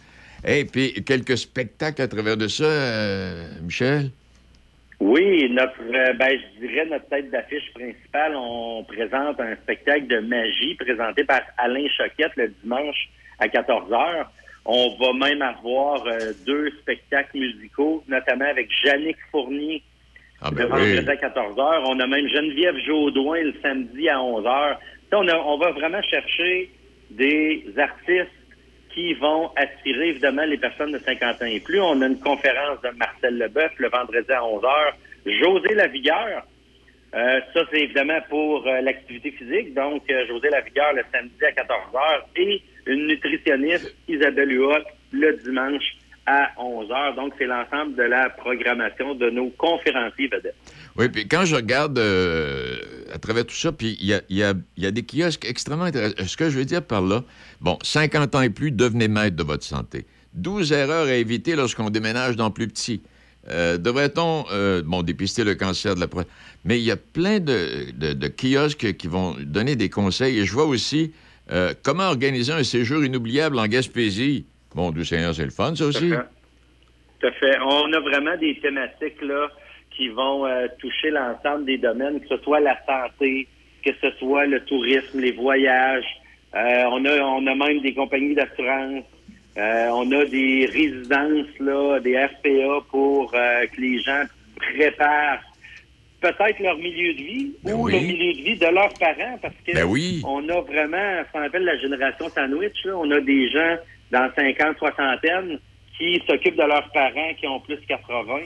Et puis, quelques spectacles à travers de ça, euh, Michel? Oui, notre, euh, ben, je dirais notre tête d'affiche principale, on présente un spectacle de magie présenté par Alain Choquette le dimanche à 14 h. On va même avoir euh, deux spectacles musicaux, notamment avec Jannick Fournier Ah, le ben vendredi oui. à 14 h. On a même Geneviève Jaudoin le samedi à 11 h. On, on va vraiment chercher des artistes qui vont attirer évidemment les personnes de 50 ans et plus. On a une conférence de Marcel Leboeuf le vendredi à 11 h. José Lavigueur, euh, ça c'est évidemment pour euh, l'activité physique. Donc, euh, José Lavigueur le samedi à 14 h et une nutritionniste, Isabelle Huot, le dimanche à 11 h. Donc, c'est l'ensemble de la programmation de nos conférenciers vedettes. Oui, puis quand je regarde euh, à travers tout ça, puis il y a, des kiosques extrêmement intéressants. Ce que je veux dire par là, bon, 50 ans et plus, devenez maître de votre santé. 12 erreurs à éviter lorsqu'on déménage dans plus petit. Euh, Devrait-on, euh, bon, dépister le cancer de la prostate? Mais il y a plein de, kiosques qui vont donner des conseils. Et je vois aussi comment organiser un séjour inoubliable en Gaspésie. Bon, Dieu Seigneur, c'est le fun, ça aussi. Tout à fait. On a vraiment des thématiques là qui vont euh, toucher l'ensemble des domaines, que ce soit la santé, que ce soit le tourisme, les voyages. Euh, on a on a même des compagnies d'assurance. Euh, on a des résidences là, des RPA pour que les gens préparent peut-être leur milieu de vie ou le milieu de vie de leurs parents parce que Ben oui. on a vraiment ce qu'on appelle la génération sandwich. Là. On a des gens dans 50, soixantaine qui s'occupent de leurs parents qui ont plus de 80.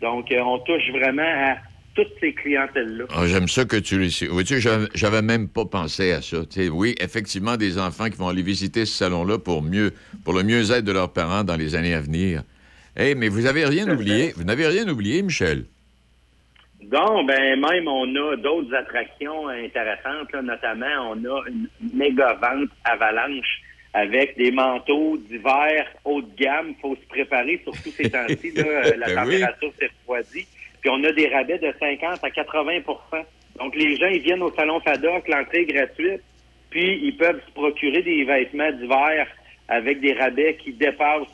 Donc, euh, on touche vraiment à toutes ces clientèles-là. Ah, J'aime ça que tu le sais. J'avais j'avais même pas pensé à ça. Oui, effectivement, des enfants qui vont aller visiter ce salon-là pour mieux, pour le mieux-être de leurs parents dans les années à venir. Eh, mais vous avez rien oublié. Vous n'avez rien oublié, Michel? Donc, ben même on a d'autres attractions intéressantes, là, notamment on a une méga vente avalanche avec des manteaux d'hiver haut de gamme. faut se préparer, surtout ces temps-ci, là, <laughs> la Ben température s'est refroidie. Puis on a des rabais de 50 à 80% Donc les gens, ils viennent au Salon FADOC, l'entrée est gratuite, puis ils peuvent se procurer des vêtements d'hiver avec des rabais qui dépassent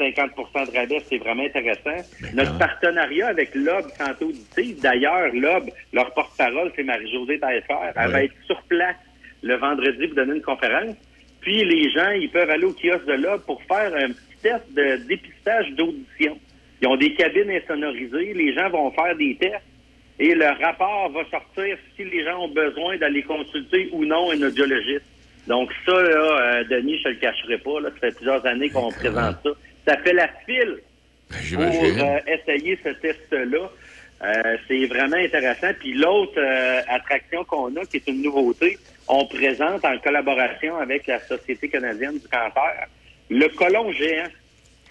50% de rabais, c'est vraiment intéressant. Notre partenariat avec Lob Auditive, d'ailleurs, Lob, leur porte-parole, c'est Marie-Josée Taillefer, elle va être sur place le vendredi pour donner une conférence. Puis les gens, ils peuvent aller au kiosque de Lob pour faire un petit test de dépistage d'audition. Ils ont des cabines insonorisées, les gens vont faire des tests et le rapport va sortir si les gens ont besoin d'aller consulter ou non un audiologiste. Donc ça, là, euh, Denis, je te le cacherai pas, là, ça fait plusieurs années qu'on présente ça. Ça fait la file pour j'imagine. euh, essayer ce test-là. Euh, c'est vraiment intéressant. Puis l'autre attraction qu'on a, qui est une nouveauté, on présente en collaboration avec la Société canadienne du cancer, le colon géant.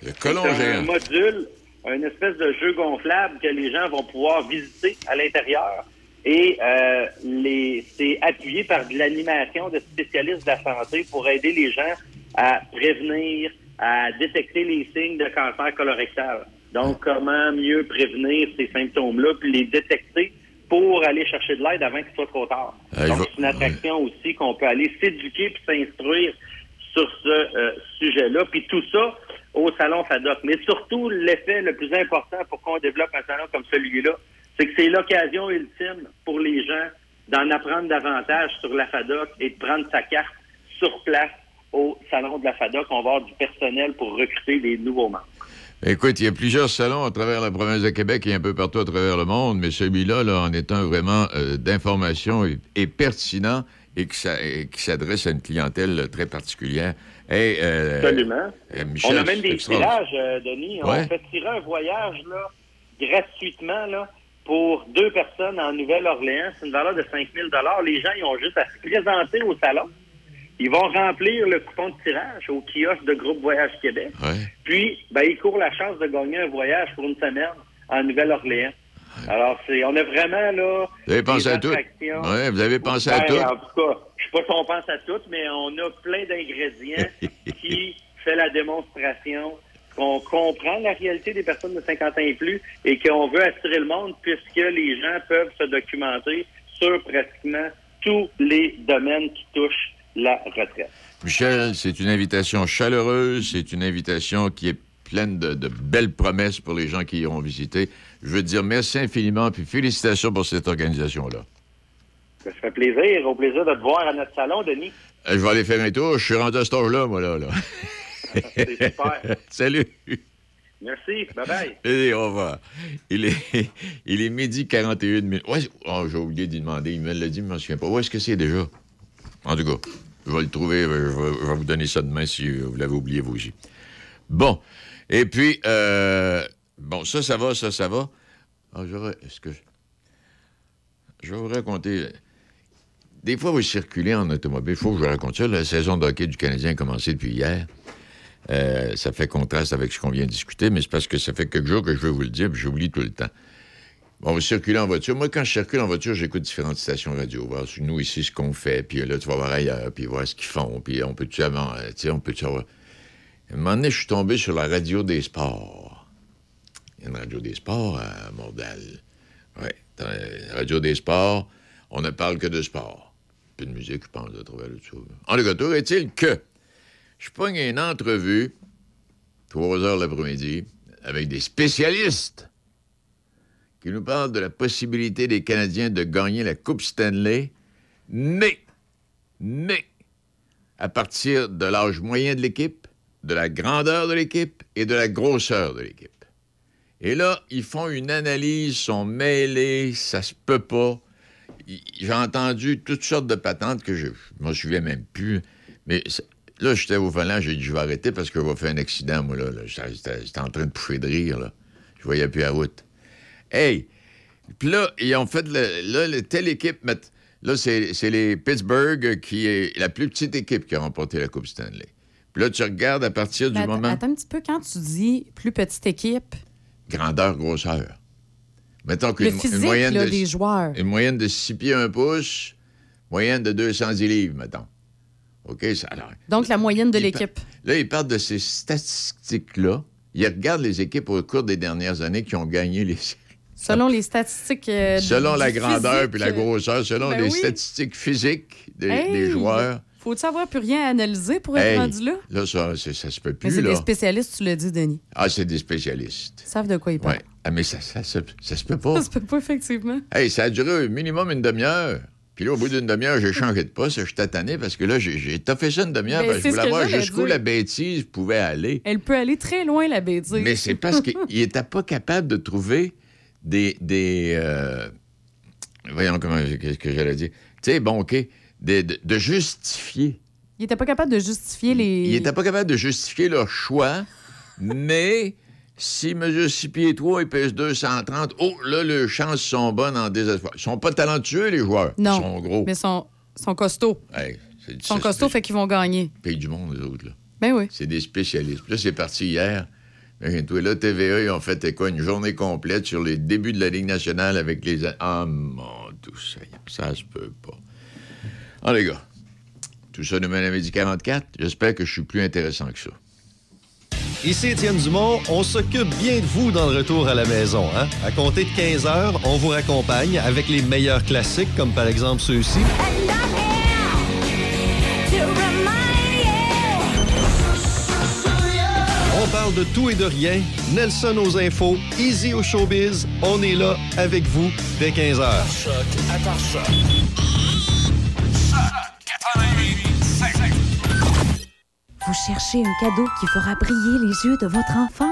Le colon C'est un géant. module, une espèce de jeu gonflable que les gens vont pouvoir visiter à l'intérieur. Et euh, les, c'est appuyé par de l'animation de spécialistes de la santé pour aider les gens à prévenir, à détecter les signes de cancer colorectal. Donc, comment mieux prévenir ces symptômes-là, puis les détecter pour aller chercher de l'aide avant qu'il soit trop tard. Ah, Donc, c'est une attraction aussi qu'on peut aller s'éduquer puis s'instruire sur ce euh, sujet-là. Puis tout ça au salon FADOC. Mais surtout, l'effet le plus important pour qu'on développe un salon comme celui-là, c'est que c'est l'occasion ultime pour les gens d'en apprendre davantage sur la FADOC et de prendre sa carte sur place au salon de la FADOC. On va avoir du personnel pour recruter des nouveaux membres. Écoute, il y a plusieurs salons à travers la province de Québec et un peu partout à travers le monde, mais celui-là, là, en étant vraiment euh, d'information et, et pertinent et qui s'adresse à une clientèle très particulière. Hey, euh, Absolument. euh, Michel, on a même des tirages, Denis. Ouais. On fait tirer un voyage là, gratuitement là, pour deux personnes en Nouvelle-Orléans. C'est une valeur de 5 000 Les gens ils ont juste à se présenter au salon. Ils vont remplir le coupon de tirage au kiosque de Groupe Voyage Québec. Puis, ben, ils courent la chance de gagner un voyage pour une semaine en Nouvelle-Orléans. Alors, c'est, on a vraiment là. Vous avez pensé à tout. Ouais, vous avez pensé à Ben, tout. En tout cas, je sais pas si on pense à tout, mais on a plein d'ingrédients <laughs> qui fait la démonstration qu'on comprend la réalité des personnes de 50 ans et plus et qu'on veut attirer le monde puisque les gens peuvent se documenter sur pratiquement tous les domaines qui touchent la retraite. Michel, c'est une invitation chaleureuse, c'est une invitation qui est pleine de, de belles promesses pour les gens qui iront visiter. Je veux te dire merci infiniment, puis félicitations pour cette organisation-là. Ça fait plaisir, au plaisir de te voir à notre salon, Denis. Euh, Je vais aller faire un tour. Je suis rendu à cet âge-là, moi, là. là. <laughs> C'est super. <laughs> Salut. Merci, bye-bye. <laughs> Et au revoir. Il est, il est midi 41 minutes. Ouais, oh, j'ai oublié d'y demander. Il me l'a dit, mais je me souviens pas. Où est-ce que c'est déjà? En tout cas, je vais le trouver. Je vais, vous donner ça demain si vous l'avez oublié, vous aussi. Bon. Et puis, euh, bon, ça, ça va, ça, ça va. Ah, j'aurais- est-ce. Je vais vous raconter... Des fois, vous circulez en automobile. Il faut que je vous raconte ça. La saison de du Canadien a commencé depuis hier. Euh, ça fait contraste avec ce qu'on vient de discuter, mais c'est parce que ça fait quelques jours que je veux vous le dire, puis j'oublie tout le temps. Bon, vous circulez en voiture. Moi, quand je circule en voiture, j'écoute différentes stations radio. Voir nous, ici, ce qu'on fait, puis là, tu vas voir ailleurs, puis voir ce qu'ils font, puis on peut-tu avant, euh, tu sais, on peut-tu avoir... À un moment donné, je suis tombé sur la radio des sports. Il y a une radio des sports à Montréal. Oui, radio des sports, on ne parle que de sport. Peu de musique, je pense, à travers le tout. En tout cas, est-il que je pogne une entrevue, 3 heures l'après-midi, avec des spécialistes qui nous parlent de la possibilité des Canadiens de gagner la Coupe Stanley, mais, mais, à partir de l'âge moyen de l'équipe, de la grandeur de l'équipe et de la grosseur de l'équipe. Et là, ils font une analyse, sont mêlés, ça se peut pas. J'ai entendu toutes sortes de patentes que je ne m'en souviens même plus. Mais là, j'étais au volant, j'ai dit, je vais arrêter parce que je vais faire un accident, moi, là. J'étais en train de pouffer de rire, là. Je voyais plus la route. Hey! Puis là, ils ont fait, le, là, le- telle équipe, là, c'est les Pittsburgh qui est la plus petite équipe qui a remporté la Coupe Stanley. Puis là, tu regardes à partir du moment... Attends un petit peu, quand tu dis plus petite équipe, grandeur, grosseur. Mettons qu'une moyenne, là, de, des joueurs. une moyenne de 6 pieds 1 pouce, moyenne de 210 livres, mettons. OK, ça alors, Donc, la moyenne de l'équipe. Là, ils parlent de ces statistiques-là. Ils regardent les équipes au cours des dernières années qui ont gagné les séries. Selon les statistiques. euh, Selon du la grandeur physique, puis la grosseur, selon ben les oui. statistiques physiques des, Hey! des joueurs. Faut-tu avoir plus rien à analyser pour être Hey, rendu là? là, ça, ça se peut Mais plus, c'est des spécialistes, tu le dis, Denis. Ah, c'est des spécialistes. Ils savent de quoi ils parlent. Ouais. Ah, mais ça, ça, ça, ça se peut pas. Ça se peut pas, effectivement. Hey, ça a duré au minimum une demi-heure. Puis là, au bout d'une demi-heure, j'ai changé de poste. Je suis tanné parce que là, j'ai toffé ça une demi-heure. Ben, parce que je voulais voir jusqu'où la bêtise pouvait aller. Elle peut aller très loin, la bêtise. Mais c'est parce qu'il n'était pas capable de trouver des. des euh, Voyons comment qu'est-ce que j'allais dire. Tu sais, bon, OK. de, de justifier. Il était pas capable de justifier les. Il n'était pas capable de justifier leur choix, <laughs> mais S'il mesure 6 pieds 3 et pèse 230, oh, là, les chances sont bonnes en désespoir. Ils sont pas talentueux, les joueurs. Non. Ils sont gros. Mais sont, sont costauds. Hey, Ils sont costauds, fait qu'ils vont gagner. pays du monde, les autres, là. Ben oui. C'est des spécialistes. Puis Là, c'est parti hier. Imagine-toi, là, TVA, ils ont fait quoi, une journée complète sur les débuts de la Ligue nationale avec les... Ah, mon doux Seigneur, ça se peut pas. Ah, les gars, tout ça nous mène à midi 44. J'espère que je suis plus intéressant que ça. Ici Étienne Dumont, on s'occupe bien de vous dans le retour à la maison. Hein? À compter de 15 heures, on vous raccompagne avec les meilleurs classiques, comme par exemple ceux-ci. On parle de tout et de rien. Nelson aux infos, Easy au showbiz. On est là avec vous dès 15 heures. Choc à part choc. Vous cherchez un cadeau qui fera briller les yeux de votre enfant?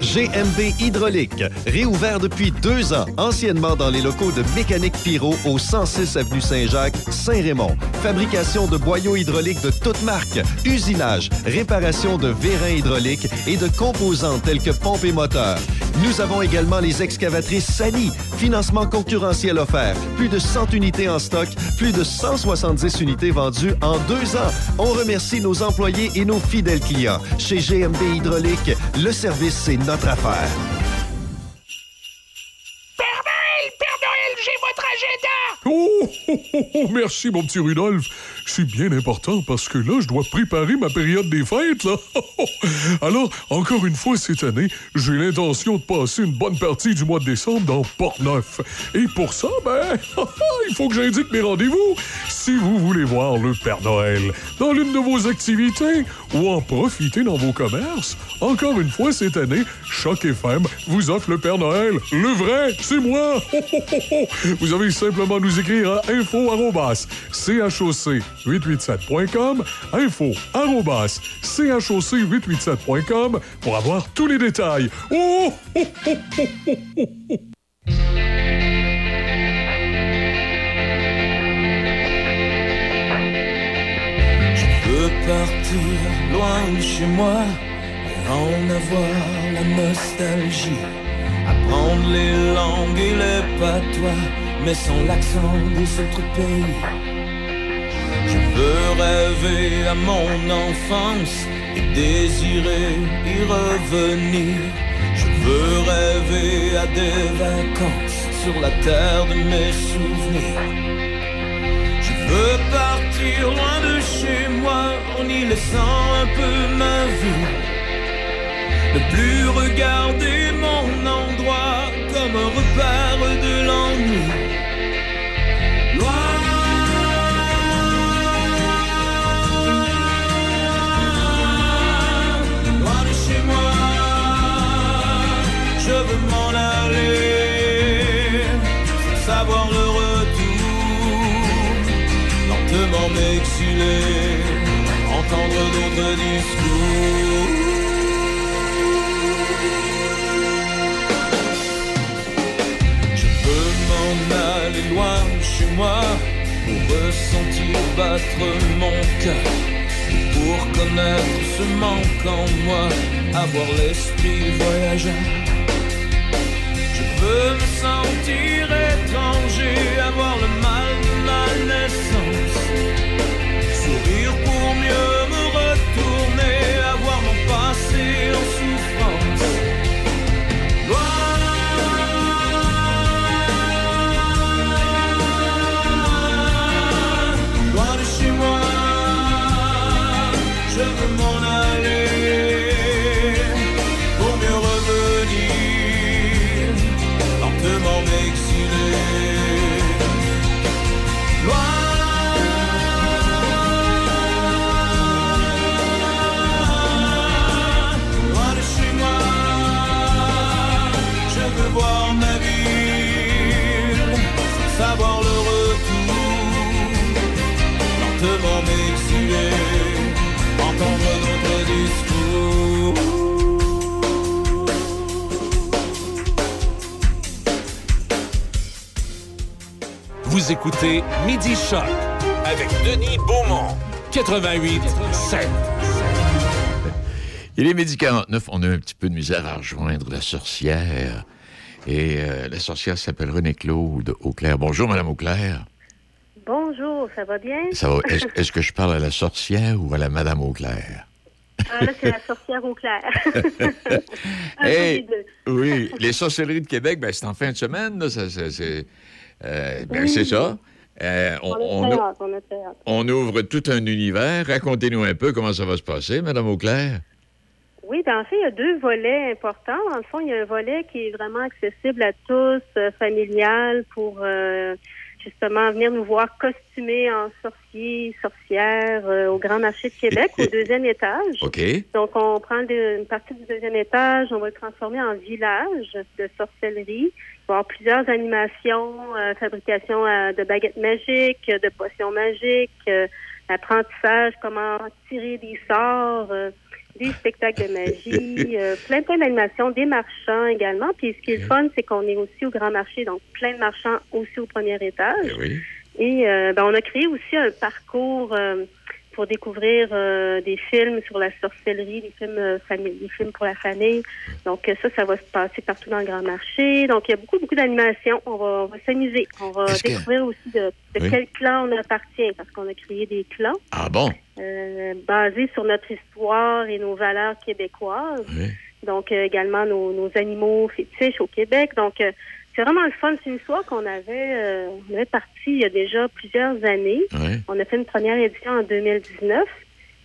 GMB Hydraulique, réouvert depuis deux ans, anciennement dans les locaux de Mécanique Pyro au 106 avenue Saint-Jacques, Saint-Raymond. Fabrication de boyaux hydrauliques de toutes marques, usinage, réparation de vérins hydrauliques et de composants tels que pompes et moteurs. Nous avons également les excavatrices Sani, financement concurrentiel offert, plus de 100 unités en stock, plus de 170 unités vendues en deux ans. On remercie nos employés et nos fidèles clients. Chez GMB Hydraulique, le service, c'est notre affaire. Père Noël, Père Noël, j'ai votre agenda! Oh, oh, oh, oh, merci, mon petit Rudolph. C'est bien important parce que là, je dois préparer ma période des fêtes, là. <laughs> Alors, encore une fois cette année, j'ai l'intention de passer une bonne partie du mois de décembre dans Port-Neuf. Et pour ça, ben, <laughs> il faut que j'indique mes rendez-vous. Si vous voulez voir le Père Noël dans l'une de vos activités ou en profiter dans vos commerces, encore une fois cette année, Choc FM vous offre le Père Noël. Le vrai, c'est moi. <laughs> Vous avez simplement nous écrire à info choc 887.com, info choc 887.com pour avoir tous les détails. Oh, oh, oh, oh. Je veux partir loin de chez moi en avoir la nostalgie. Apprendre les langues et les patois, mais sans l'accent des autres pays. Je veux rêver à mon enfance et désirer y revenir. Je veux rêver à des vacances sur la terre de mes souvenirs. Je veux partir loin de chez moi en y laissant un peu ma vie. Ne plus regarder mon endroit comme un repère de l'ennui. Entendre d'autres discours. M'en aller loin de chez moi pour ressentir battre mon cœur. Pour connaître ce manque en moi, avoir l'esprit voyageur. Je veux me sentir étranger, avoir le mal naissance. Sourire pour mieux me retourner, avoir mon passé en Vous écoutez Midi Choc avec Denis Beaumont, 88 7. Il est midi 49. On a un petit peu de misère à rejoindre la sorcière. Et euh, la sorcière s'appelle René Claude Auclair. Bonjour, Madame Auclair. Bonjour, ça va bien? Ça va. Est-ce que je parle à la sorcière ou à la Madame Auclair? Ah, là, c'est la sorcière au clair. <laughs> Un peu Hey, deux. oui, les sorcelleries de Québec, ben, c'est en fin de semaine. Là, ça, ça- c'est euh, ben, Oui. c'est ça. Euh, on, On hâte, on a très hâte. on ouvre tout un univers. Racontez-nous un peu comment ça va se passer, Madame Auclair. Oui, ben, en fait, il y a deux volets importants. Dans le fond, il y a un volet qui est vraiment accessible à tous, euh, familial, pour euh, justement venir nous voir costumés en sorciers, sorcières euh, au Grand Marché de Québec, au deuxième étage. OK. Donc, on prend de- une partie du deuxième étage, on va le transformer en village de sorcellerie. Il va y avoir plusieurs animations, euh, fabrication euh, de baguettes magiques, de potions magiques, euh, apprentissage, comment tirer des sorts, euh, des spectacles de magie, <laughs> euh, plein plein d'animations, des marchands également. Puis ce qui est le fun, c'est qu'on est aussi au grand marché, donc plein de marchands aussi au premier étage. oui. Et euh, ben, on a créé aussi un parcours euh, pour découvrir euh, des films sur la sorcellerie, des films euh, des films pour la famille. Donc euh, ça, ça va se passer partout dans le grand marché. Donc il y a beaucoup, beaucoup d'animations. On va, on va s'amuser. On va que- découvrir aussi de, de Oui. quel clan on appartient, parce qu'on a créé des clans Ah bon? euh, basés sur notre histoire et nos valeurs québécoises. Oui. Donc également nos, nos animaux fétiches au Québec. Donc c'est vraiment le fun. C'est une histoire qu'on avait, euh, on avait parti il y a déjà plusieurs années. On a fait une première édition en 2019.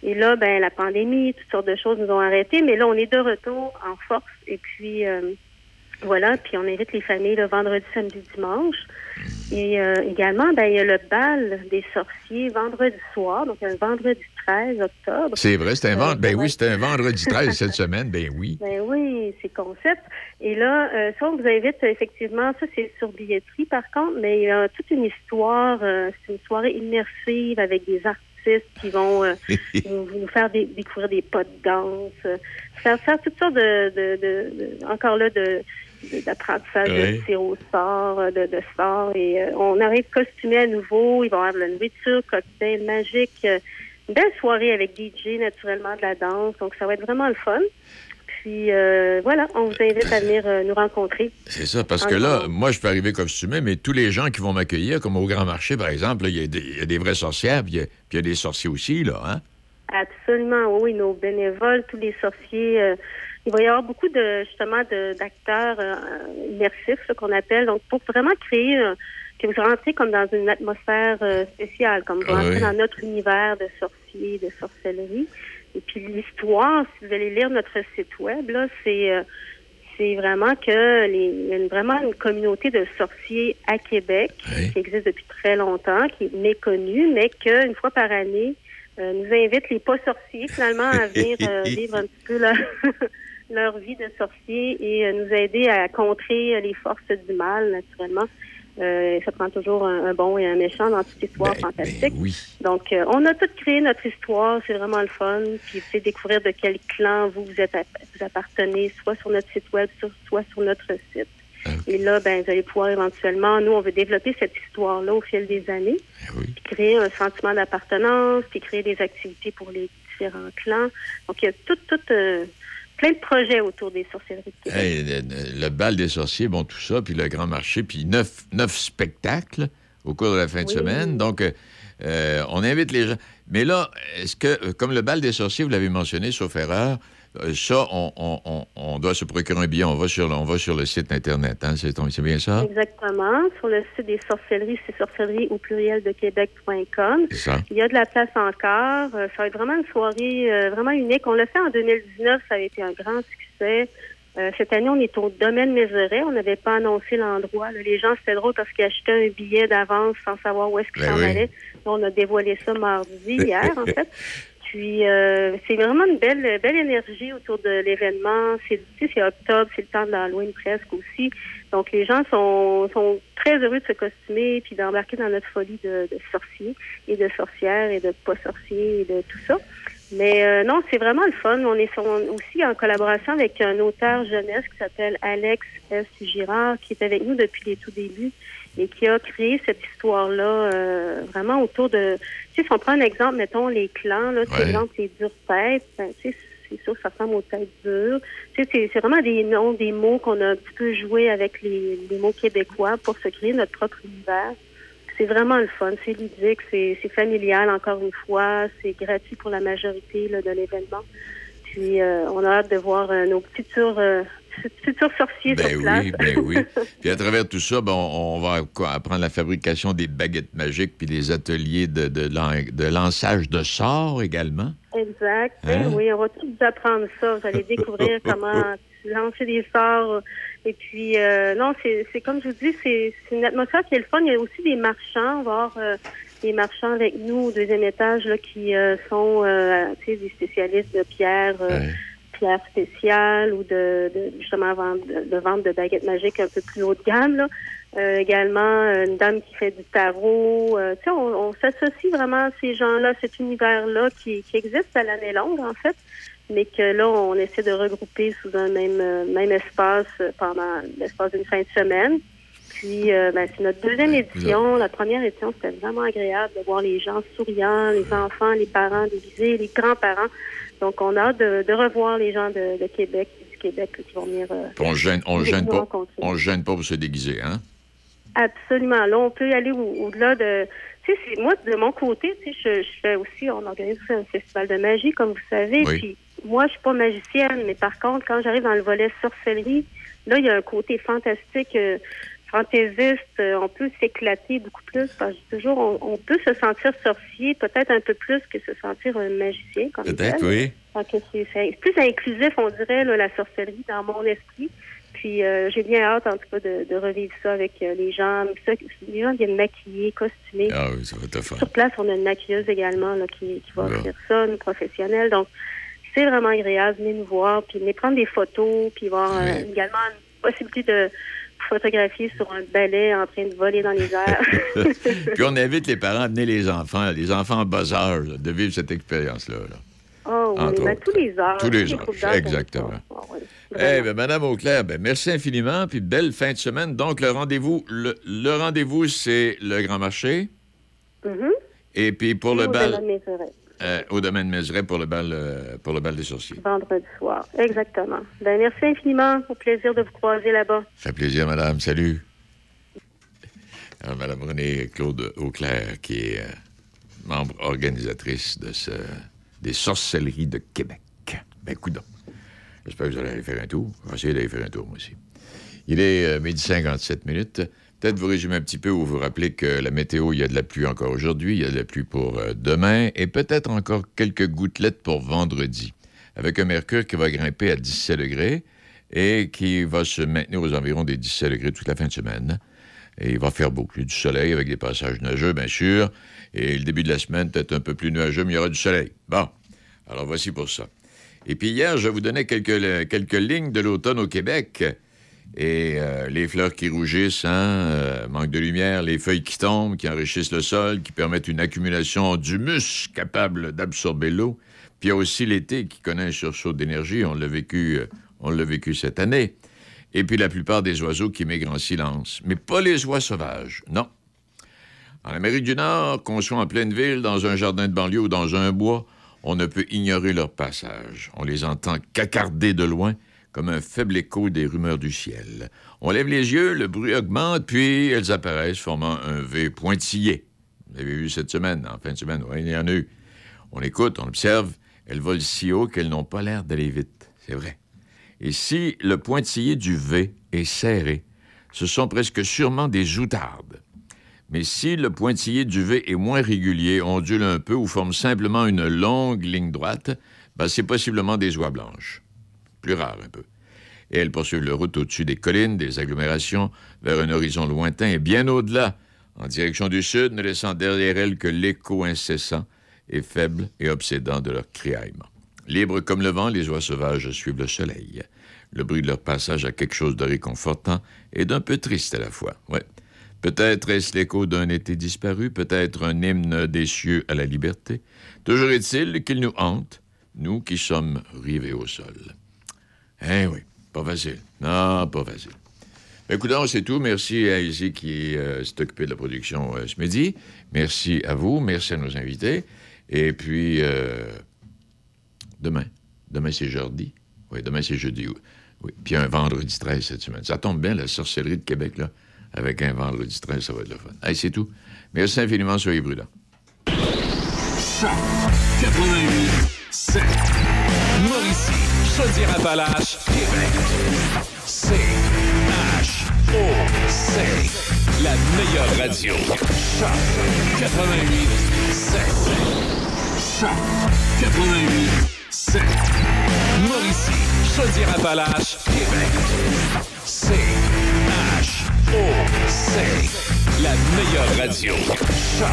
Et là, ben la pandémie, toutes sortes de choses nous ont arrêtés. Mais là, on est de retour en force. Et puis euh, voilà. Puis on invite les familles le vendredi, samedi, dimanche. Et euh, également, ben il y a le bal des sorciers vendredi soir, donc un vendredi 13 octobre. C'est vrai, c'est un, Euh, vend- ben oui, un vendredi <laughs> 13 cette semaine. Ben oui. Ben oui, c'est concept. Et là, euh, ça, on vous invite effectivement, ça c'est sur billetterie par contre, mais il y a toute une histoire, euh, c'est une soirée immersive avec des artistes qui vont euh, <laughs> nous, nous faire dé- découvrir des pas de danse, euh, faire faire toutes sortes de, de, de- de- encore là, de d'apprentissage de tir au sort, de, de sort. Et euh, on arrive costumé à nouveau. Il va y avoir de la nourriture, cocktail magique. euh, une belle soirée avec DJ, naturellement, de la danse. Donc, ça va être vraiment le fun. Puis, euh, voilà, on vous invite à venir euh, nous rencontrer. C'est ça, parce En que là, moi, je peux arriver costumé, mais tous les gens qui vont m'accueillir, comme au Grand Marché, par exemple, il y, a des- il y a des vraies sorcières, puis il y a- y, des sorciers aussi, là, hein? Absolument, oui, nos bénévoles, tous les sorciers. euh, il va y avoir beaucoup de justement de- d'acteurs immersifs qu'on appelle. Donc, pour vraiment créer vous rentrez comme dans une atmosphère euh, spéciale, comme vous Ah rentrez oui. dans notre univers de sorciers, de sorcellerie. Et puis l'histoire, si vous allez lire notre site web, là, c'est euh, c'est vraiment que les, il y a une- vraiment une communauté de sorciers à Québec qui existe depuis très longtemps, qui est méconnue, mais qu'une fois par année, euh, nous invite les pas sorciers finalement à venir euh, <laughs> vivre un petit peu leur, <laughs> leur vie de sorcier et nous aider à contrer les forces du mal, naturellement. Euh, ça prend toujours un, un bon et un méchant dans toute histoire fantastique. Donc, euh, on a tout créé notre histoire, c'est vraiment le fun. Puis, pouvez découvrir de quel clan vous, vous, êtes, vous appartenez, soit sur notre site web, soit sur notre site. Et là, ben, vous allez pouvoir éventuellement, nous, on veut développer cette histoire-là au fil des années, puis créer un sentiment d'appartenance, puis créer des activités pour les différents clans. Donc, il y a tout, tout, euh, plein de projets autour des sorcelleries de Québec. Hey, le, le bal des sorciers, bon, tout ça, puis le grand marché, puis neuf, neuf spectacles au cours de la fin de semaine. Donc, euh, euh, on invite les gens. Mais là, est-ce que, euh, comme le bal des sorciers, vous l'avez mentionné, sauf erreur, ça, on, on- on- on doit se procurer un billet, on va sur, le- on va sur le site Internet, hein, c'est c'est bien ça? Exactement. Sur le site des sorcelleries, c'est sorcellerie au pluriel de Québec.com. Il y a de la place encore. Euh, ça va être vraiment une soirée euh, vraiment unique. On l'a fait en 2019. Ça a été un grand succès. Euh, cette année, on est au domaine Mézeray. On n'avait pas annoncé l'endroit. là. Les gens, c'était drôle parce qu'ils achetaient un billet d'avance sans savoir où est-ce qu'ils s'en oui. allaient. On a dévoilé ça mardi, hier, en <laughs> fait. Puis, euh, c'est vraiment une belle, belle énergie autour de l'événement. C'est, tu sais, octobre, c'est le temps de l'Halloween presque aussi. Donc, les gens sont, sont très heureux de se costumer puis d'embarquer dans notre folie de, de sorciers et de sorcières et de pas sorciers et de tout ça. Mais euh, non, c'est vraiment le fun. On est aussi en collaboration avec un auteur jeunesse qui s'appelle Alex S. Girard, qui est avec nous depuis les tout débuts et qui a créé cette histoire-là euh, vraiment autour de... Tu sais, si on prend un exemple, mettons les clans, là, c'est exemple les dures têtes, ben, tu sais, c'est sûr que ça ressemble aux têtes dures. Tu sais, c'est- c'est vraiment des noms, des mots qu'on a un petit peu joué avec les, les mots québécois pour se créer notre propre univers. C'est vraiment le fun, c'est ludique, c'est c'est familial encore une fois, c'est gratuit pour la majorité là, de l'événement. Puis euh, on a hâte de voir euh, nos futurs, euh, futurs sorciers Ben sur place. oui, ben oui. <laughs> Puis à travers tout ça, ben, on, on va quoi, apprendre la fabrication des baguettes magiques puis des ateliers de, de, de lançage de sorts également. Exact. Hein? Ben Oui, on va tout vous apprendre ça. Vous allez découvrir <laughs> comment lancer des sorts. Et puis, euh, non, c'est comme je vous dis, c'est une atmosphère qui est le fun. Il y a aussi des marchands. On va avoir euh, des marchands avec nous au deuxième étage là, qui euh, sont des spécialistes de pierre. Spéciale ou de, de justement de, de vente de baguettes magiques un peu plus haut de gamme. Là. Euh, également, euh, une dame qui fait du tarot. Euh, on, on s'associe vraiment à ces gens-là, cet univers-là qui, qui existe à l'année longue, en fait, mais que là, on essaie de regrouper sous un même, même espace pendant l'espace d'une fin de semaine. Puis, euh, ben, c'est notre deuxième édition. La première édition, c'était vraiment agréable de voir les gens souriants, les enfants, les parents déguisés, les grands-parents. Donc, on a hâte de, de revoir les gens de, de Québec, du Québec qui vont venir. euh, on gêne, on nous gêne pas, on gêne pas pour se déguiser, hein? Absolument. Là, on peut aller au- au-delà de. Tu sais, moi, de mon côté, tu sais, je, je fais aussi, on organise aussi un festival de magie, comme vous savez. Oui. Puis, moi, je suis pas magicienne, mais par contre, quand j'arrive dans le volet sorcellerie, là, il y a un côté fantastique, euh, fantaisiste. euh, on peut s'éclater beaucoup plus. Parce que toujours, on, on peut se sentir sorcier, peut-être un peu plus que se sentir un magicien. comme Peut-être, oui. C'est plus inclusif, on dirait, là, la sorcellerie dans mon esprit. Puis euh, j'ai bien hâte, en tout cas, de, de revivre ça avec euh, les gens. Ça, les gens viennent maquiller, costumés. Ah oui, ça va être le fun. Sur place, on a une maquilleuse également là, qui, qui va offrir ça, une professionnelle. Donc, c'est vraiment agréable. Venez nous voir, puis venez prendre des photos, puis voir euh, également une possibilité de photographier sur un balai en train de voler dans les airs. <laughs> Puis on invite les parents à amener les enfants, les enfants en bas âge, de vivre cette expérience-là. là. oh, oui, ben, tous les heures. Tous les exactement. Ah, oui, Eh vraiment. bien, Madame Auclair, ben, merci infiniment, puis belle fin de semaine. Donc, le rendez-vous, le, le rendez-vous, c'est le Grand Marché. Mhm. Et puis pour le bal, euh, au domaine Mézeray, pour le bal, euh, pour le bal des sorciers. Vendredi soir. Exactement. Ben, merci infiniment. Au plaisir de vous croiser là-bas. Ça fait plaisir, madame. Salut. Alors, madame Renée Claude Auclair, qui est euh, membre organisatrice de ce, des sorcelleries de Québec. Ben, coudonc. J'espère que vous allez aller faire un tour. Je vais essayer d'aller faire un tour, moi aussi. Il est midi 57 minutes. Peut-être vous résumer un petit peu ou vous rappeler que la météo, il y a de la pluie encore aujourd'hui, il y a de la pluie pour euh, demain et peut-être encore quelques gouttelettes pour vendredi, avec un mercure qui va grimper à 17 degrés et qui va se maintenir aux environs des 17 degrés toute la fin de semaine. Et il va faire beau. Il du soleil avec des passages nuageux, bien sûr. Et le début de la semaine, peut-être un peu plus nuageux, mais il y aura du soleil. Bon. Alors voici pour ça. Et puis hier, je vous donnais quelques, quelques lignes de l'automne au Québec. Et euh, les fleurs qui rougissent, hein, euh, manque de lumière, les feuilles qui tombent, qui enrichissent le sol, qui permettent une accumulation d'humus capable d'absorber l'eau. Puis il y a aussi l'été qui connaît un sursaut d'énergie. On l'a vécu, euh, on l'a vécu cette année. Et puis la plupart des oiseaux qui migrent en silence. Mais pas les oies sauvages, non. En Amérique du Nord, qu'on soit en pleine ville, dans un jardin de banlieue ou dans un bois, on ne peut ignorer leur passage. On les entend cacarder de loin, comme un faible écho des rumeurs du ciel. On lève les yeux, le bruit augmente, puis elles apparaissent, formant un V pointillé. Vous l'avez vu cette semaine, en fin de semaine, oui, il y en a eu. On écoute, on observe, elles volent si haut qu'elles n'ont pas l'air d'aller vite. C'est vrai. Et si le pointillé du V est serré, ce sont presque sûrement des outardes. Mais si le pointillé du V est moins régulier, ondule un peu ou forme simplement une longue ligne droite, ben, c'est possiblement des oies blanches. Plus rare un peu. Et elles poursuivent leur route au-dessus des collines, des agglomérations, vers un horizon lointain et bien au-delà, en direction du sud, ne laissant derrière elles que l'écho incessant et faible et obsédant de leur criaillement. Libres comme le vent, les oies sauvages suivent le soleil. Le bruit de leur passage a quelque chose de réconfortant et d'un peu triste à la fois. Ouais. Peut-être est-ce l'écho d'un été disparu, peut-être un hymne des cieux à la liberté. Toujours est-il qu'ils nous hantent, nous qui sommes rivés au sol. Eh oui, pas facile. Non, pas facile. Ben, écoute, c'est tout. Merci à Izzy qui euh, s'est occupé de la production euh, ce midi. Merci à vous. Merci à nos invités. Et puis, euh, demain. Demain, c'est jeudi. Oui, demain, c'est jeudi. Oui. Puis un vendredi 13 cette semaine. Ça tombe bien, la sorcellerie de Québec, là. Avec un vendredi 13, ça va être le fun. C'est tout. Merci infiniment, soyez prudents. Choc 88 7. Chaudière-Appalaches, Québec. C H O C. La meilleure radio. Choc 88 7. Choc 88 7. Mauricie, Chaudière-Appalaches, Québec. C H O C. La meilleure radio. Choc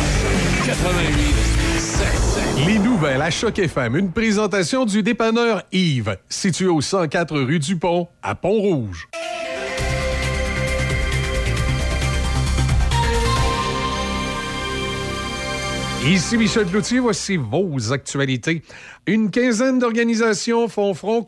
88 7. Les nouvelles à Choc FM, une présentation du dépanneur Yves, situé au 104 rue du Pont, à Pont-Rouge. Ici Michel Cloutier, voici vos actualités. Une quinzaine d'organisations font front